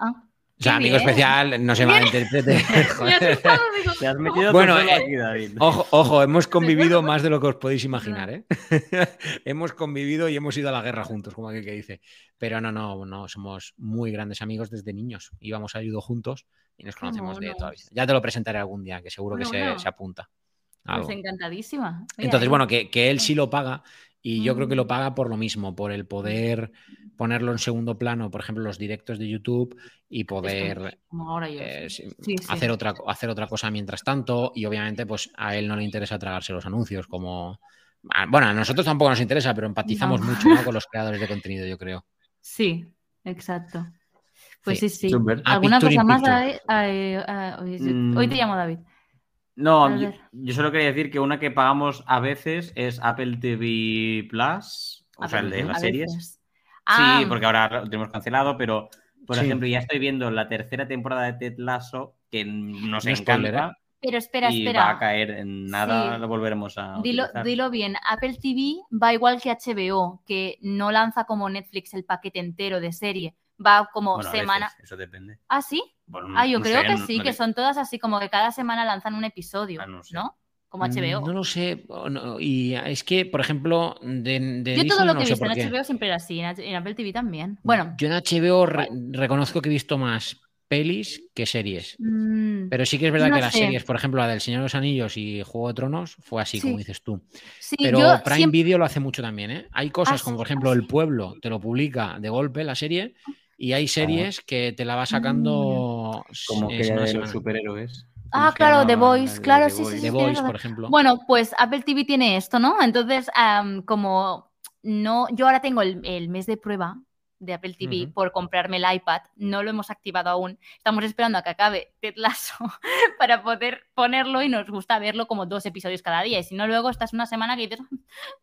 Ah. O sea, amigo especial, no se (laughs) malinterprete. (laughs) Te has metido bueno, eh, aquí, David. Ojo, ojo, hemos convivido más de lo que os podéis imaginar, ¿eh? (laughs) hemos convivido y hemos ido a la guerra juntos, como aquel que dice. Pero no, no, no, somos muy grandes amigos desde niños. Íbamos a ayudo juntos y nos conocemos de toda vida. Ya te lo presentaré algún día, que seguro que se, apunta. Pues encantadísima. Entonces, bueno, que, que él sí lo paga y yo creo que lo paga por lo mismo, por el poder ponerlo en segundo plano, por ejemplo, los directos de YouTube y poder eh, hacer, otra, hacer otra cosa mientras tanto. Y obviamente, pues a él no le interesa tragarse los anuncios, como. Bueno, a nosotros tampoco nos interesa, pero empatizamos mucho con (laughs) los creadores de contenido, yo creo. Sí, exacto. Pues sí, sí. ¿Alguna cosa más? Hoy te llamo David. No, yo, solo quería decir que una que pagamos a veces es Apple TV Plus, o sea, el de las series. Sí, ah. porque ahora lo tenemos cancelado, pero, por ejemplo, ya estoy viendo la tercera temporada de Ted Lasso, que nos encanta. ¿eh? Pero espera, y espera. Va a caer en nada, lo volveremos a. Dilo, dilo, bien. Apple TV va igual que HBO, que no lanza como Netflix el paquete entero de serie. Va como semana. eso depende. ¿Ah, sí? ah, yo creo que sí, que son todas así, como que cada semana lanzan un episodio, ah, no, Como HBO. Mm, no lo sé. y es que, por ejemplo, de, de Yo todo lo que he visto en HBO siempre era así, en Apple TV también. Bueno. Yo en HBO reconozco que he visto más pelis que series. Mm, Pero sí que es verdad que las series, por ejemplo, la del Señor de los Anillos y Juego de Tronos, fue así, como dices tú. Pero Prime Video lo hace mucho también, ¿eh? Hay cosas ah, como, por ejemplo, El Pueblo te lo publica de golpe la serie y hay series que te la va sacando. Mm. Como que de los superhéroes. Ah, claro, The Voice, claro, sí, sí, The Voice, por ejemplo. Bueno, pues Apple TV tiene esto, ¿no? Entonces, como no, yo ahora tengo el, mes de prueba de Apple TV por comprarme el iPad, no lo hemos activado aún. Estamos esperando a que acabe (laughs) Ted Lasso para poder ponerlo y nos gusta verlo como dos episodios cada día. Y si no, luego estás una semana que dices,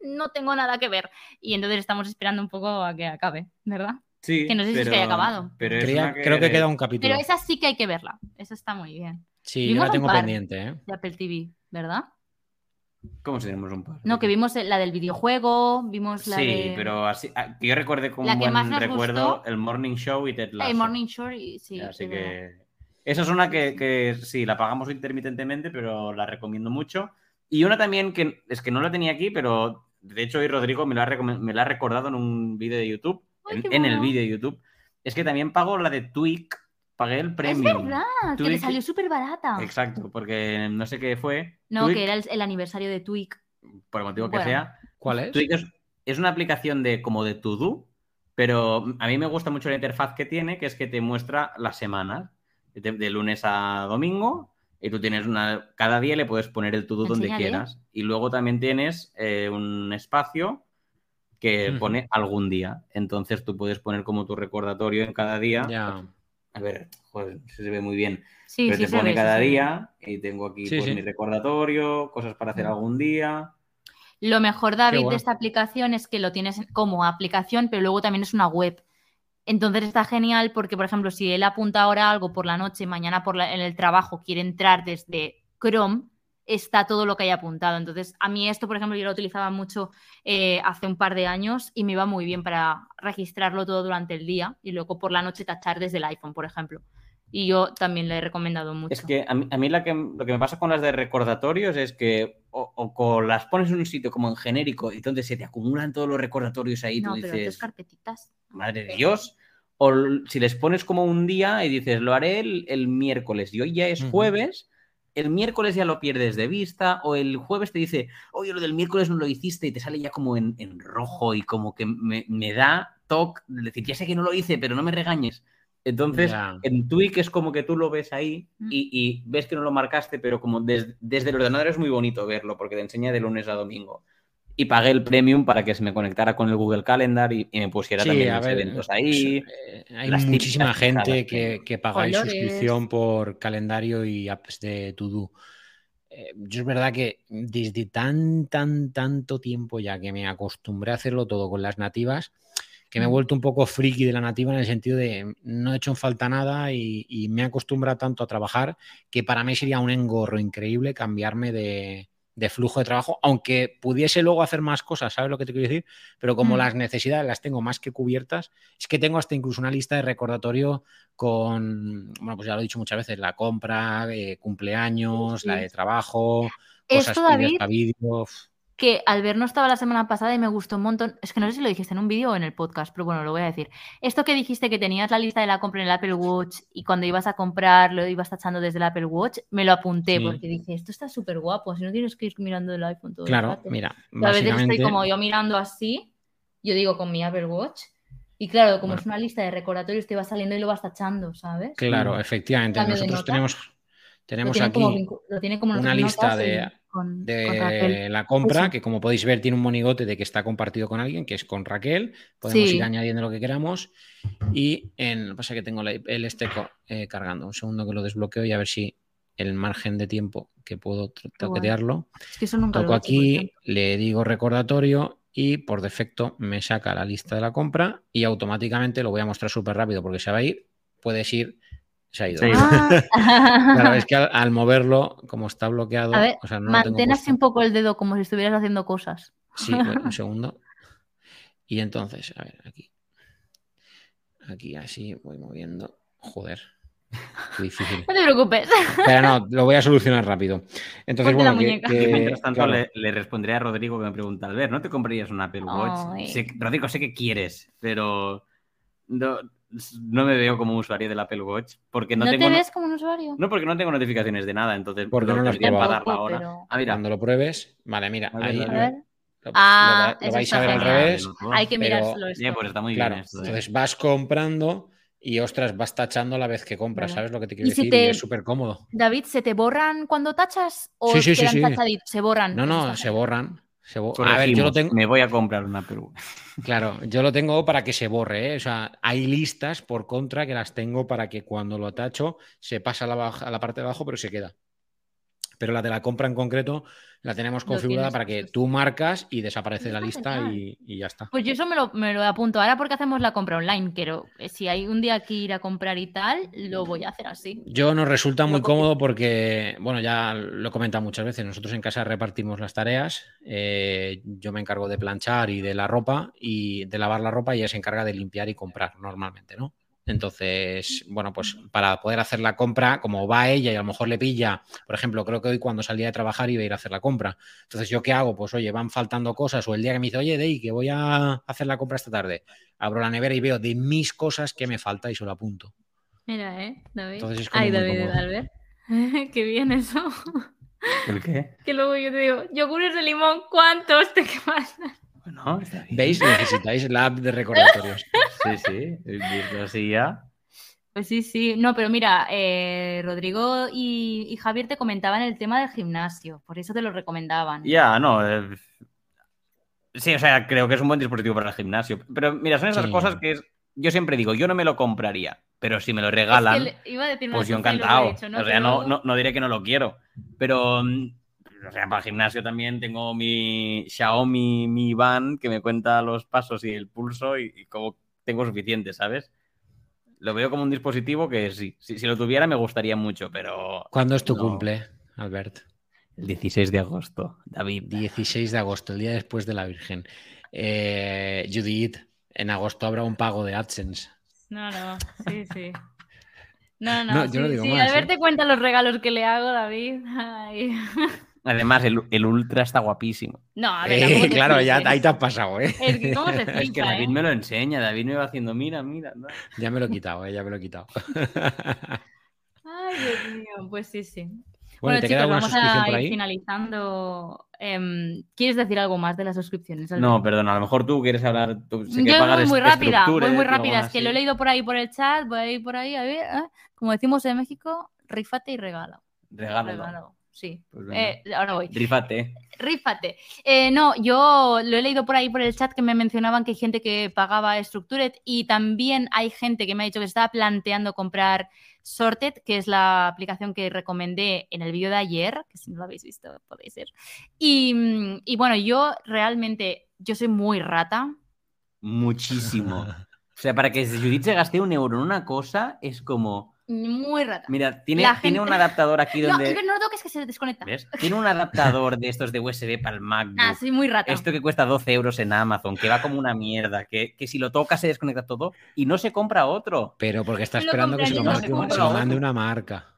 no tengo nada que ver. Y entonces estamos esperando un poco a que acabe, ¿verdad? Sí, que no sé si es que haya acabado. Pero Creo que queda un capítulo. Pero esa sí que hay que verla. Esa está muy bien. Sí, yo la tengo pendiente. ¿eh? De Apple TV, ¿verdad? ¿Cómo se tenemos un par? No, que vimos la del videojuego, vimos la sí, pero así, ah, yo recuerde como un buen recuerdo el Morning Show y Ted Lasso. El Morning Show, sí. Así que... Esa es una que, que, sí, la pagamos intermitentemente, pero la recomiendo mucho. Y una también que es que no la tenía aquí, pero de hecho hoy Rodrigo me la me la ha recordado en un vídeo de YouTube en, el vídeo de YouTube, es que también pago la de Twig, pagué el premio. Es verdad, que le salió súper barata. Exacto, porque no sé qué fue. No, que era el, aniversario de Twig. Por el motivo que sea. ¿Cuál es? Twig es, una aplicación de como de to do, pero a mí me gusta mucho la interfaz que tiene, que es que te muestra las semanas, de, lunes a domingo, y tú tienes una. Cada día le puedes poner el to do donde quieras. Y luego también tienes eh, un espacio que pone algún día. Entonces tú puedes poner como tu recordatorio en cada día. Ya. A ver, joder, se ve muy bien. Sí, Pero te pone cada día y tengo aquí pues, mi recordatorio, cosas para hacer algún día. Lo mejor, David, de esta aplicación es que lo tienes como aplicación, pero luego también es una web. Entonces está genial porque, por ejemplo, si él apunta ahora algo por la noche, mañana por en el trabajo quiere entrar desde Chrome, está todo lo que haya apuntado. Entonces, a mí esto, por ejemplo, yo lo utilizaba mucho eh, hace un par de años y me iba muy bien para registrarlo todo durante el día y luego por la noche tachar desde el iPhone, por ejemplo. Y yo también le he recomendado mucho. Es que a mí, lo que me pasa con las de recordatorios es que o, las pones en un sitio como en genérico y entonces se te acumulan todos los recordatorios ahí. No, tú pero dices, carpetitas. Madre de Dios. O si les pones como un día y dices, lo haré el, miércoles y hoy ya es jueves, el miércoles ya lo pierdes de vista o el jueves te dice, oye, lo del miércoles no lo hiciste y te sale ya como en, rojo y como que me, me da toque de decir, ya sé que no lo hice, pero no me regañes. Entonces, en Twig es como que tú lo ves ahí mm. y, ves que no lo marcaste, pero como desde el ordenador es muy bonito verlo porque te enseña de lunes a domingo. Y pagué el premium para que se me conectara con el Google Calendar y, me pusiera también los eventos ahí. Eh, hay muchísima gente que, que pagáis suscripción por calendario y apps de To eh, yo es verdad que desde tan, tan, tanto tiempo ya que me acostumbré a hacerlo todo con las nativas, que me he mm. vuelto un poco friki de la nativa en el sentido de no he hecho en falta nada y, me he acostumbrado tanto a trabajar que para mí sería un engorro increíble cambiarme de, flujo de trabajo, aunque pudiese luego hacer más cosas, ¿sabes lo que te quiero decir? Pero como mm. las necesidades las tengo más que cubiertas, es que tengo hasta incluso una lista de recordatorio con, bueno, pues ya lo he dicho muchas veces, la compra, de cumpleaños, la de trabajo, cosas para vídeos que ver no estaba la semana pasada y me gustó un montón. Es que no sé si lo dijiste en un vídeo o en el podcast, pero bueno, lo voy a decir. Esto que dijiste que tenías la lista de la compra en el Apple Watch y cuando ibas a comprar lo ibas tachando desde el Apple Watch, me lo apunté porque dije, esto está súper guapo, si no tienes que ir mirando el iPhone todo Claro, el mira. A veces estoy como yo mirando así, yo digo con mi Apple Watch. Y claro, como es una lista de recordatorios, te va saliendo y lo vas tachando, ¿sabes? Claro, efectivamente. Nosotros tenemos, tenemos aquí una lista de de la compra, que como podéis ver tiene un monigote de que está compartido con alguien, que es con Raquel. Podemos ir añadiendo lo que queramos. Y en, pasa que tengo el este eh, cargando. Un segundo que lo desbloqueo y a ver si el margen de tiempo que puedo toquetearlo. Es que nunca Toco aquí, le digo recordatorio y por defecto me saca la lista de la compra y automáticamente lo voy a mostrar súper rápido porque se va a ir. Puedes ir se ha ido. Ah. es que (laughs) al, moverlo, como está bloqueado. mantén así un poco el dedo como si estuvieras haciendo cosas. Sí, un (laughs) segundo. Y entonces, a ver, aquí. Aquí así voy moviendo. Joder. Qué difícil. (laughs) No te preocupes. Pero no, lo voy a solucionar rápido. Entonces, bueno, que, mientras tanto le, responderé a Rodrigo que me pregunta, Albert, ¿no te comprarías un Apple Watch? Rodrigo, sé que quieres, pero no, no me veo como un usuario del Apple Watch porque no, tengo. te ves como un usuario? No, porque no tengo notificaciones de nada, entonces. Porque no, las probado ahora. Ah, mira. Cuando lo pruebes, vale, mira, ahí. A ver. Lo, ah, lo, vais a ver al revés. Hay que mirárselo. pues está muy claro, bien entonces vas comprando y ostras, vas tachando a la vez que compras, ¿sabes lo que te quiero decir? es súper cómodo. David, ¿se te borran cuando tachas o sí, sí, quedan tachaditos? Se borran. No, no, se borran. A ver, yo lo tengo. Me voy a comprar una Perú. (laughs) Claro, yo lo tengo para que se borre. ¿eh? O sea, hay listas por contra que las tengo para que cuando lo atacho se pasa a la, a la parte de abajo, pero se queda pero la de la compra en concreto la tenemos configurada para que tú marcas y desaparece la lista y, ya está. Pues yo eso me lo, me lo, apunto ahora porque hacemos la compra online, pero si hay un día que ir a comprar y tal, lo voy a hacer así. Yo nos resulta muy cómodo porque, bueno, ya lo he comentado muchas veces, nosotros en casa repartimos las tareas, eh, yo me encargo de planchar y de la ropa y de lavar la ropa y ella se encarga de limpiar y comprar normalmente, ¿no? Entonces, bueno, pues para poder hacer la compra, como va ella y a lo mejor le pilla, por ejemplo, creo que hoy cuando salía de trabajar iba a ir a hacer la compra. Entonces, ¿yo qué hago? Pues oye, van faltando cosas o el día que me dice, oye, Dey, que voy a hacer la compra esta tarde, abro la nevera y veo de mis cosas que me falta y se lo apunto. Mira, ¿eh? David. Entonces Ay, David, Albert. (laughs) qué bien eso. ¿El qué? Que luego yo te digo, yogures de limón, ¿cuántos te (laughs) ¿Veis? Necesitáis la app de recordatorios. sí, sí, así ya. Pues sí, sí. No, pero mira, eh, Rodrigo y, Javier te comentaban el tema del gimnasio, por eso te lo recomendaban. Ya, no. Eh, Sí, o sea, creo que es un buen dispositivo para el gimnasio. Pero mira, son esas cosas que yo siempre digo, yo no me lo compraría, pero si me lo regalan, pues yo encantado. o sea, no, no, diré que no lo quiero. Pero, mm, o sea, para el gimnasio también tengo mi Xiaomi Mi Band que me cuenta los pasos y el pulso y, como tengo suficiente, ¿sabes? Lo veo como un dispositivo que sí, si, si lo tuviera me gustaría mucho, pero... ¿Cuándo es tu cumple, Albert? El 16 de agosto, David. 16 de agosto, el día después de la Virgen. Eh, Judith, en agosto habrá un pago de AdSense. No, no, sí, sí. No, no, yo sí, digo Al verte ¿eh? cuenta los regalos que le hago, David. (laughs) Además, el, Ultra está guapísimo. No, a ver, eh, claro, ya ahí te has pasado, ¿eh? Es que, ¿cómo se (laughs) es que David me lo enseña, David me va haciendo, mira, mira. Ya me lo he quitado, eh, ya me lo he quitado. (laughs) Ay, Dios mío, pues sí, sí. Bueno, chicos, vamos a ir finalizando. Em, ¿Quieres decir algo más de las suscripciones? No, perdón, a lo mejor tú quieres hablar. Tú, Yo voy muy rápida, voy muy rápida. Es que lo he leído por ahí por el chat, voy a ir por ahí, a ver. ¿eh? Como decimos en México, rifate y regala. Regalo. Sí, pues eh, ahora voy. Rífate. Rífate. Eh, no, yo lo he leído por ahí por el chat que me mencionaban que hay gente que pagaba Structured y también hay gente que me ha dicho que estaba planteando comprar Sorted, que es la aplicación que recomendé en el vídeo de ayer, que si no lo habéis visto podéis ser. Y, y bueno, yo realmente, yo soy muy rata. Muchísimo. o sea, para que Judith se gaste un euro en una cosa es como muy rata. Mira, tiene, tiene un adaptador aquí donde. No, no lo que se desconecta. Tiene un adaptador de estos de USB para el (laughs) MacBook. Ah, sí, muy rata. Esto que cuesta 12 euros en Amazon, que va como una mierda, que, que si lo toca se desconecta todo y no se compra otro. Pero porque está esperando que se lo, mande una marca.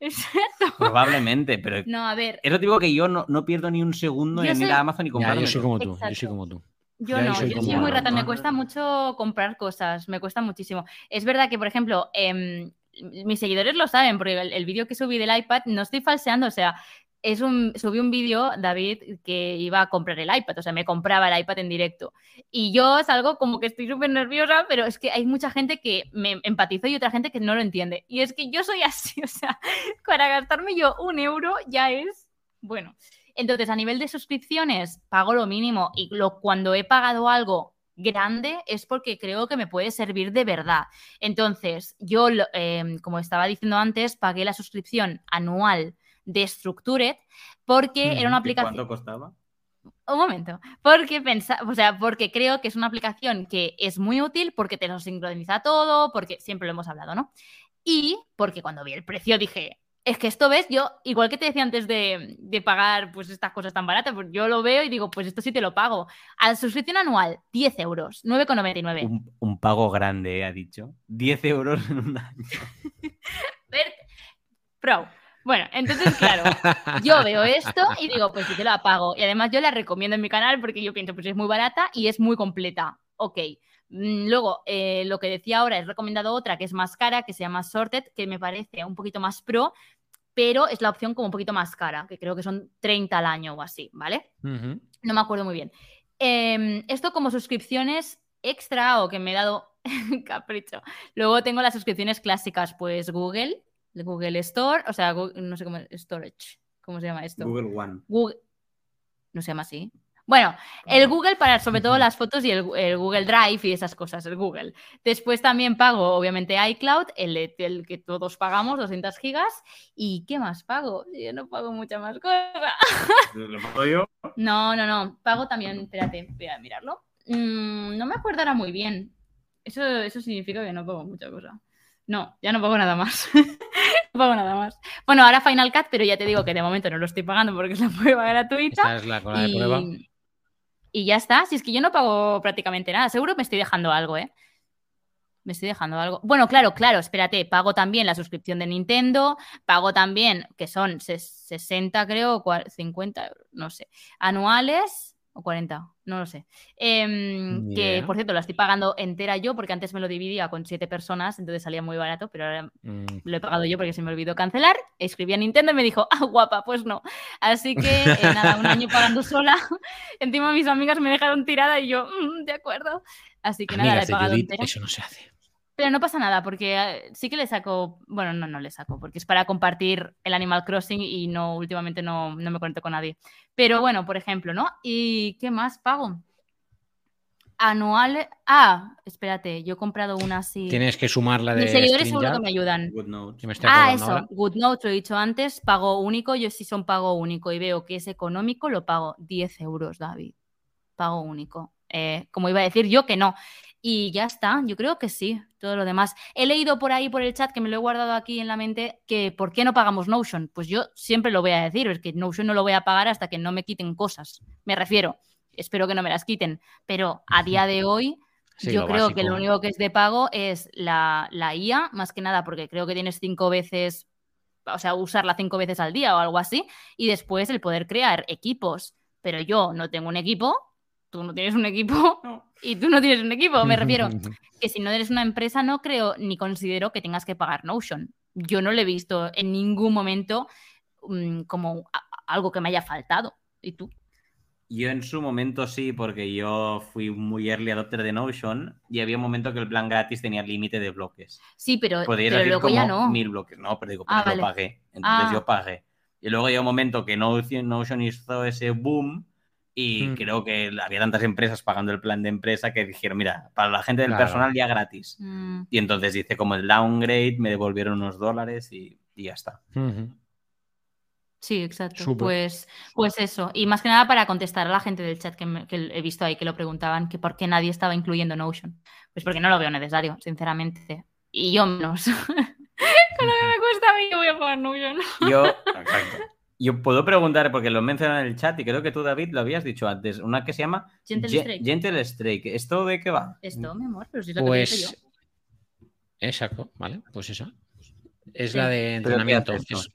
Exacto. Probablemente, pero. No, a ver. Eso digo que yo no, no pierdo ni un segundo en ir a Amazon y comprarlo. yo soy como tú, yo soy como tú. Yo no, yo soy muy rata, me cuesta mucho comprar cosas, me cuesta muchísimo. Es verdad que, por ejemplo, eh, mis seguidores lo saben, porque el, vídeo que subí del iPad no estoy falseando, o sea, es un, subí un vídeo, David, que iba a comprar el iPad, o sea, me compraba el iPad en directo. Y yo salgo como que estoy súper nerviosa, pero es que hay mucha gente que me empatizo y otra gente que no lo entiende. Y es que yo soy (laughs) así, o sea, para gastarme yo un euro ya es, bueno. Entonces, a nivel de suscripciones, pago lo mínimo y lo, cuando he pagado algo grande es porque creo que me puede servir de verdad. Entonces, yo, em, como estaba diciendo antes, pagué la suscripción anual de Structured porque era una aplicación... ¿Cuánto costaba? Un momento, porque pensa, o sea, porque creo que es una aplicación que es muy útil porque te lo sincroniza todo, porque siempre lo hemos hablado, ¿no? Y porque cuando vi el precio dije, es que esto ves, yo, igual que te decía antes de, pagar pues estas cosas tan baratas, pues yo lo veo y digo, pues esto sí te lo pago. A la suscripción anual, 10 euros, 9,99. Un, un pago grande, ha dicho. 10 euros en un año. (laughs) Pro. Bueno, entonces, claro, yo veo esto y digo, pues sí te la pago. Y además yo la recomiendo en mi canal porque yo pienso, pues es muy barata y es muy completa. Ok. Mm, luego, eh, lo que decía ahora, he recomendado otra que es más cara, que se llama Sorted, que me parece un poquito más pro, pero es la opción como un poquito más cara, que creo que son 30 al año o así, ¿vale? No me acuerdo muy bien. Em, esto como suscripciones extra o que me he dado (laughs) capricho. Luego tengo las suscripciones clásicas, pues Google, Google Store, o sea, no sé cómo, Storage, ¿cómo se llama esto? Google One. Google, no se llama así. Bueno, el Google para sobre todo las fotos y el, Google Drive y esas cosas, el Google. Después también pago, obviamente, iCloud, el, el que todos pagamos, 200 gigas. ¿Y qué más pago? Yo no pago mucha más cosa. ¿Lo pago yo? (laughs) No, no, no. Pago también, espérate, voy a mirarlo. Mm, no me acuerdo ahora muy bien. Eso, eso significa que no pago mucha cosa. No, ya no pago nada más. (laughs) no pago nada más. Bueno, ahora Final Cut, pero ya te digo que de momento no lo estoy pagando porque es la prueba gratuita. Esta es la de prueba y ya está. Si es que yo no pago prácticamente nada, seguro me estoy dejando algo, ¿eh? Me estoy dejando algo. Bueno, claro, claro, espérate, pago también la suscripción de Nintendo, pago también, que son 60, creo, 50, no sé, anuales o 40, no lo sé. Em, que por cierto, la estoy pagando entera yo porque antes me lo dividía con siete personas, entonces salía muy barato, pero ahora mm. lo he pagado yo porque se me olvidó cancelar. Escribí a Nintendo y me dijo, ah, guapa, pues no. Así que eh, (laughs) nada, un año pagando sola. (laughs) Encima mis amigas me dejaron tirada y yo, mm, de acuerdo. Así que nada, la he pagado entera. Eso no se hace. Pero no pasa nada, porque eh, sí que le saco, bueno, no, no le saco, porque es para compartir el Animal Crossing y no, últimamente no, no me conecto con nadie. Pero bueno, por ejemplo, ¿no? ¿Y qué más pago? Anual. Ah, espérate, yo he comprado una así. Tienes que sumar la de. Mis seguidores seguro que me ayudan. ah, eso. GoodNote, lo he dicho antes. Pago único. Yo si son pago único y veo que es económico, lo pago 10 euros, David. Pago único. Eh, como iba a decir yo que no. Y ya está, yo creo que sí, todo lo demás. He leído por ahí, por el chat, que me lo he guardado aquí en la mente, que ¿por qué no pagamos Notion? Pues yo siempre lo voy a decir, es que Notion no lo voy a pagar hasta que no me quiten cosas. Me refiero, espero que no me las quiten, pero a día de hoy yo creo que lo único que es de pago es la, la IA, más que nada porque creo que tienes cinco veces, o sea, usarla cinco veces al día o algo así, y después el poder crear equipos. Pero yo no tengo un equipo, tú no tienes un equipo (laughs) y tú no tienes un equipo. Me refiero (laughs) que si no eres una empresa, no creo ni considero que tengas que pagar Notion. Yo no lo he visto en ningún momento mm, como algo que me haya faltado. ¿Y tú? Yo en su momento sí, porque yo fui muy early adopter de Notion y había un momento que el plan gratis tenía límite de bloques. Sí, pero, pero luego ya no. Mil bloques, no, pero digo, pero ah, yo pagué. Entonces yo ah. pagué. Y luego había un momento que Notion hizo ese boom y mm. creo que había tantas empresas pagando el plan de empresa que dijeron, mira, para la gente del personal ya gratis. Mm. Y entonces dice como el downgrade, me devolvieron unos dólares y, ya está. Sí, exacto. Pues, pues eso. Y más que nada para contestar a la gente del chat que, he visto ahí que lo preguntaban, que por qué nadie estaba incluyendo Notion. Pues porque no lo veo necesario, sinceramente. Y yo menos. (laughs) Con lo que me cuesta a mí, yo voy a pagar Notion. Yo, exacto. Yo puedo preguntar, porque lo mencionan en el chat y creo que tú, David, lo habías dicho antes, una que se llama Gentle, Gentle Strike. ¿Esto de qué va? Esto, mi amor, pero si es lo pues... que yo. Exacto, vale, pues esa. Es la de entrenamiento. Es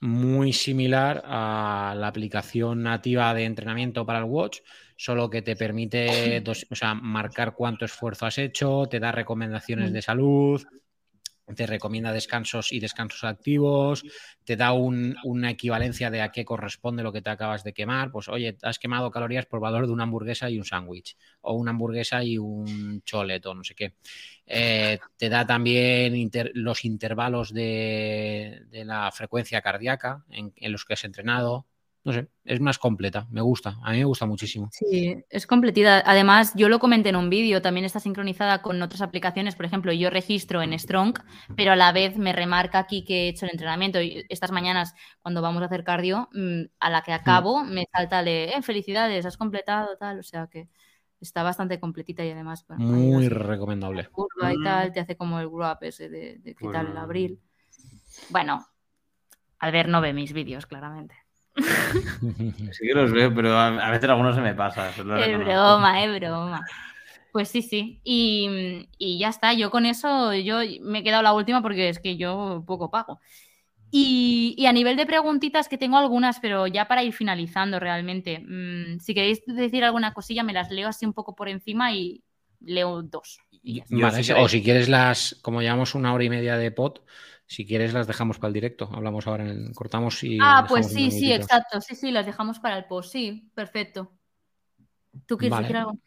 muy similar a la aplicación nativa de entrenamiento para el Watch, solo que te permite marcar cuánto esfuerzo has hecho, te da recomendaciones mm. de salud, te recomienda descansos y descansos activos, te da una equivalencia de a qué corresponde lo que te acabas de quemar. Pues oye, has quemado calorías por valor de una hamburguesa y un sándwich, o una hamburguesa y un choleto, no sé qué. Eh, te da también los intervalos de, la frecuencia cardíaca en, en los que has entrenado, no sé, es más completa, me gusta, a mí me gusta muchísimo. Sí, es completita. Además, yo lo comenté en un vídeo, también está sincronizada con otras aplicaciones, por ejemplo, yo registro en Strong, pero a la vez me remarca aquí que he hecho el entrenamiento y estas mañanas cuando vamos a hacer cardio, mm, a la que acabo me salta de, eh, felicidades, has completado, tal, o sea que está bastante completita y además... Muy recomendable. Curva y tal, te hace como el grow up ese de, de quitar el abril. Bueno, al ver no ve mis vídeos, claramente. (laughs) Sí que los veo, pero a veces algunos se me pasa. Es broma, es broma. Pues sí, sí. Y, ya está. Yo con eso, yo me he quedado la última porque es que yo poco pago. Y, a nivel de preguntitas, que tengo algunas, pero ya para ir finalizando realmente. Mm, si queréis decir alguna cosilla, me las leo así un poco por encima y leo dos. o si quieres las, como llevamos una hora y media de pot, si quieres, las dejamos para el directo. Hablamos ahora, en el, cortamos y. Ah, pues sí, sí, exacto. Sí, sí, las dejamos para el post. Sí, perfecto. ¿Tú quieres decir algo?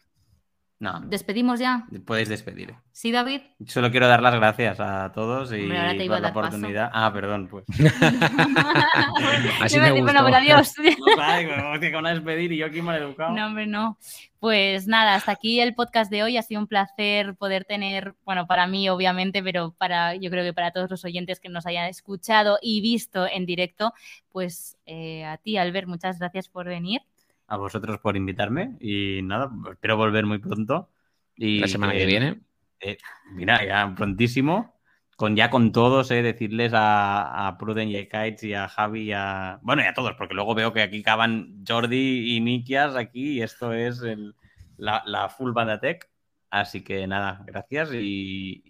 No. ¿Despedimos ya? Podéis despedir. ¿Sí, David? Solo quiero dar las gracias a todos y por la oportunidad. Ah, perdón, pues. (laughs) (laughs) Así me, Bueno, pues adiós. (laughs) no, que van a despedir y yo aquí he educado. No, hombre, no. Pues nada, hasta aquí el podcast de hoy. Ha sido un placer poder tener, bueno, para mí obviamente, pero para yo creo que para todos los oyentes que nos hayan escuchado y visto en directo, pues eh, a ti, Albert, muchas gracias por venir a vosotros por invitarme y nada, espero volver muy pronto. Y, la semana que viene. Eh, mira, ya prontísimo. Con, ya con todos, eh, decirles a, Pruden y a Kites y a Javi y a. Bueno, y a todos, porque luego veo que aquí acaban Jordi y Nikias aquí y esto es la, full banda tech. Así que nada, gracias y,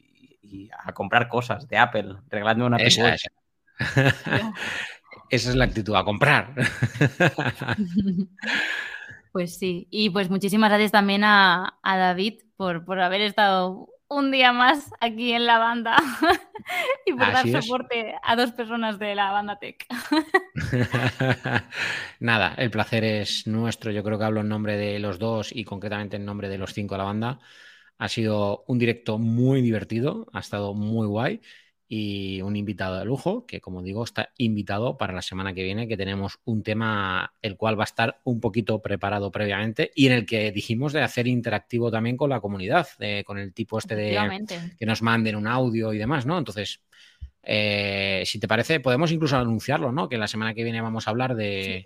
a comprar cosas de Apple. Regaladme una Esa, (laughs) Esa es la actitud, a comprar. (laughs) Pues sí, y pues muchísimas gracias también a, David por, por, haber estado un día más aquí en la banda (laughs) y por dar soporte a dos personas de la banda Tech. (laughs) Nada, el placer es nuestro. Yo creo que hablo en nombre de los dos y concretamente en nombre de los cinco de la banda. Ha sido un directo muy divertido, ha estado muy guay y un invitado de lujo que, como digo, está invitado para la semana que viene, que tenemos un tema el cual va a estar un poquito preparado previamente y en el que dijimos de hacer interactivo también con la comunidad, con el tipo este de que nos manden un audio y demás, ¿no? Entonces, eh, si te parece, podemos incluso anunciarlo, ¿no? Que la semana que viene vamos a hablar de,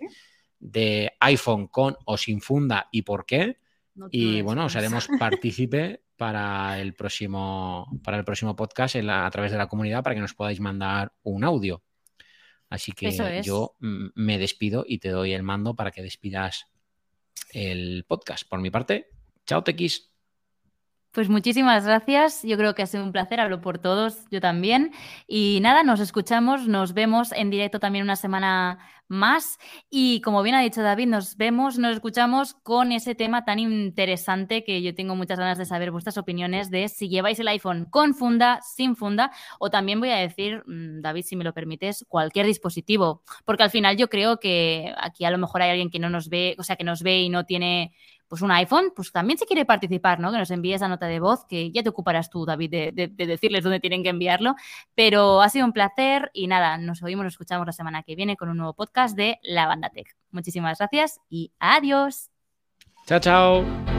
de iPhone con o sin funda y por qué. y bueno, os haremos (laughs) partícipe para el próximo, para el próximo podcast a través de la comunidad para que nos podáis mandar un audio. Así que yo me despido y te doy el mando para que despidas el podcast. Por mi parte, chao, Tequis. Pues muchísimas gracias. Yo creo que ha sido un placer. Hablo por todos, yo también. Y nada, nos escuchamos, nos vemos en directo también una semana más. Y como bien ha dicho David, nos vemos, nos escuchamos con ese tema tan interesante que yo tengo muchas ganas de saber vuestras opiniones de si lleváis el iPhone con funda, sin funda, o también voy a decir, mm, David, si me lo permites, cualquier dispositivo. Porque al final yo creo que aquí a lo mejor hay alguien que no nos ve, o sea, que nos ve y no tiene pues un iPhone, pues también si quiere participar, ¿no? Que nos envíe esa nota de voz, que ya te ocuparás tú, David, de, decirles dónde tienen que enviarlo. Pero ha sido un placer y nada, nos oímos, nos escuchamos la semana que viene con un nuevo podcast de La Banda Tech. Muchísimas gracias y adiós. Chao, chao.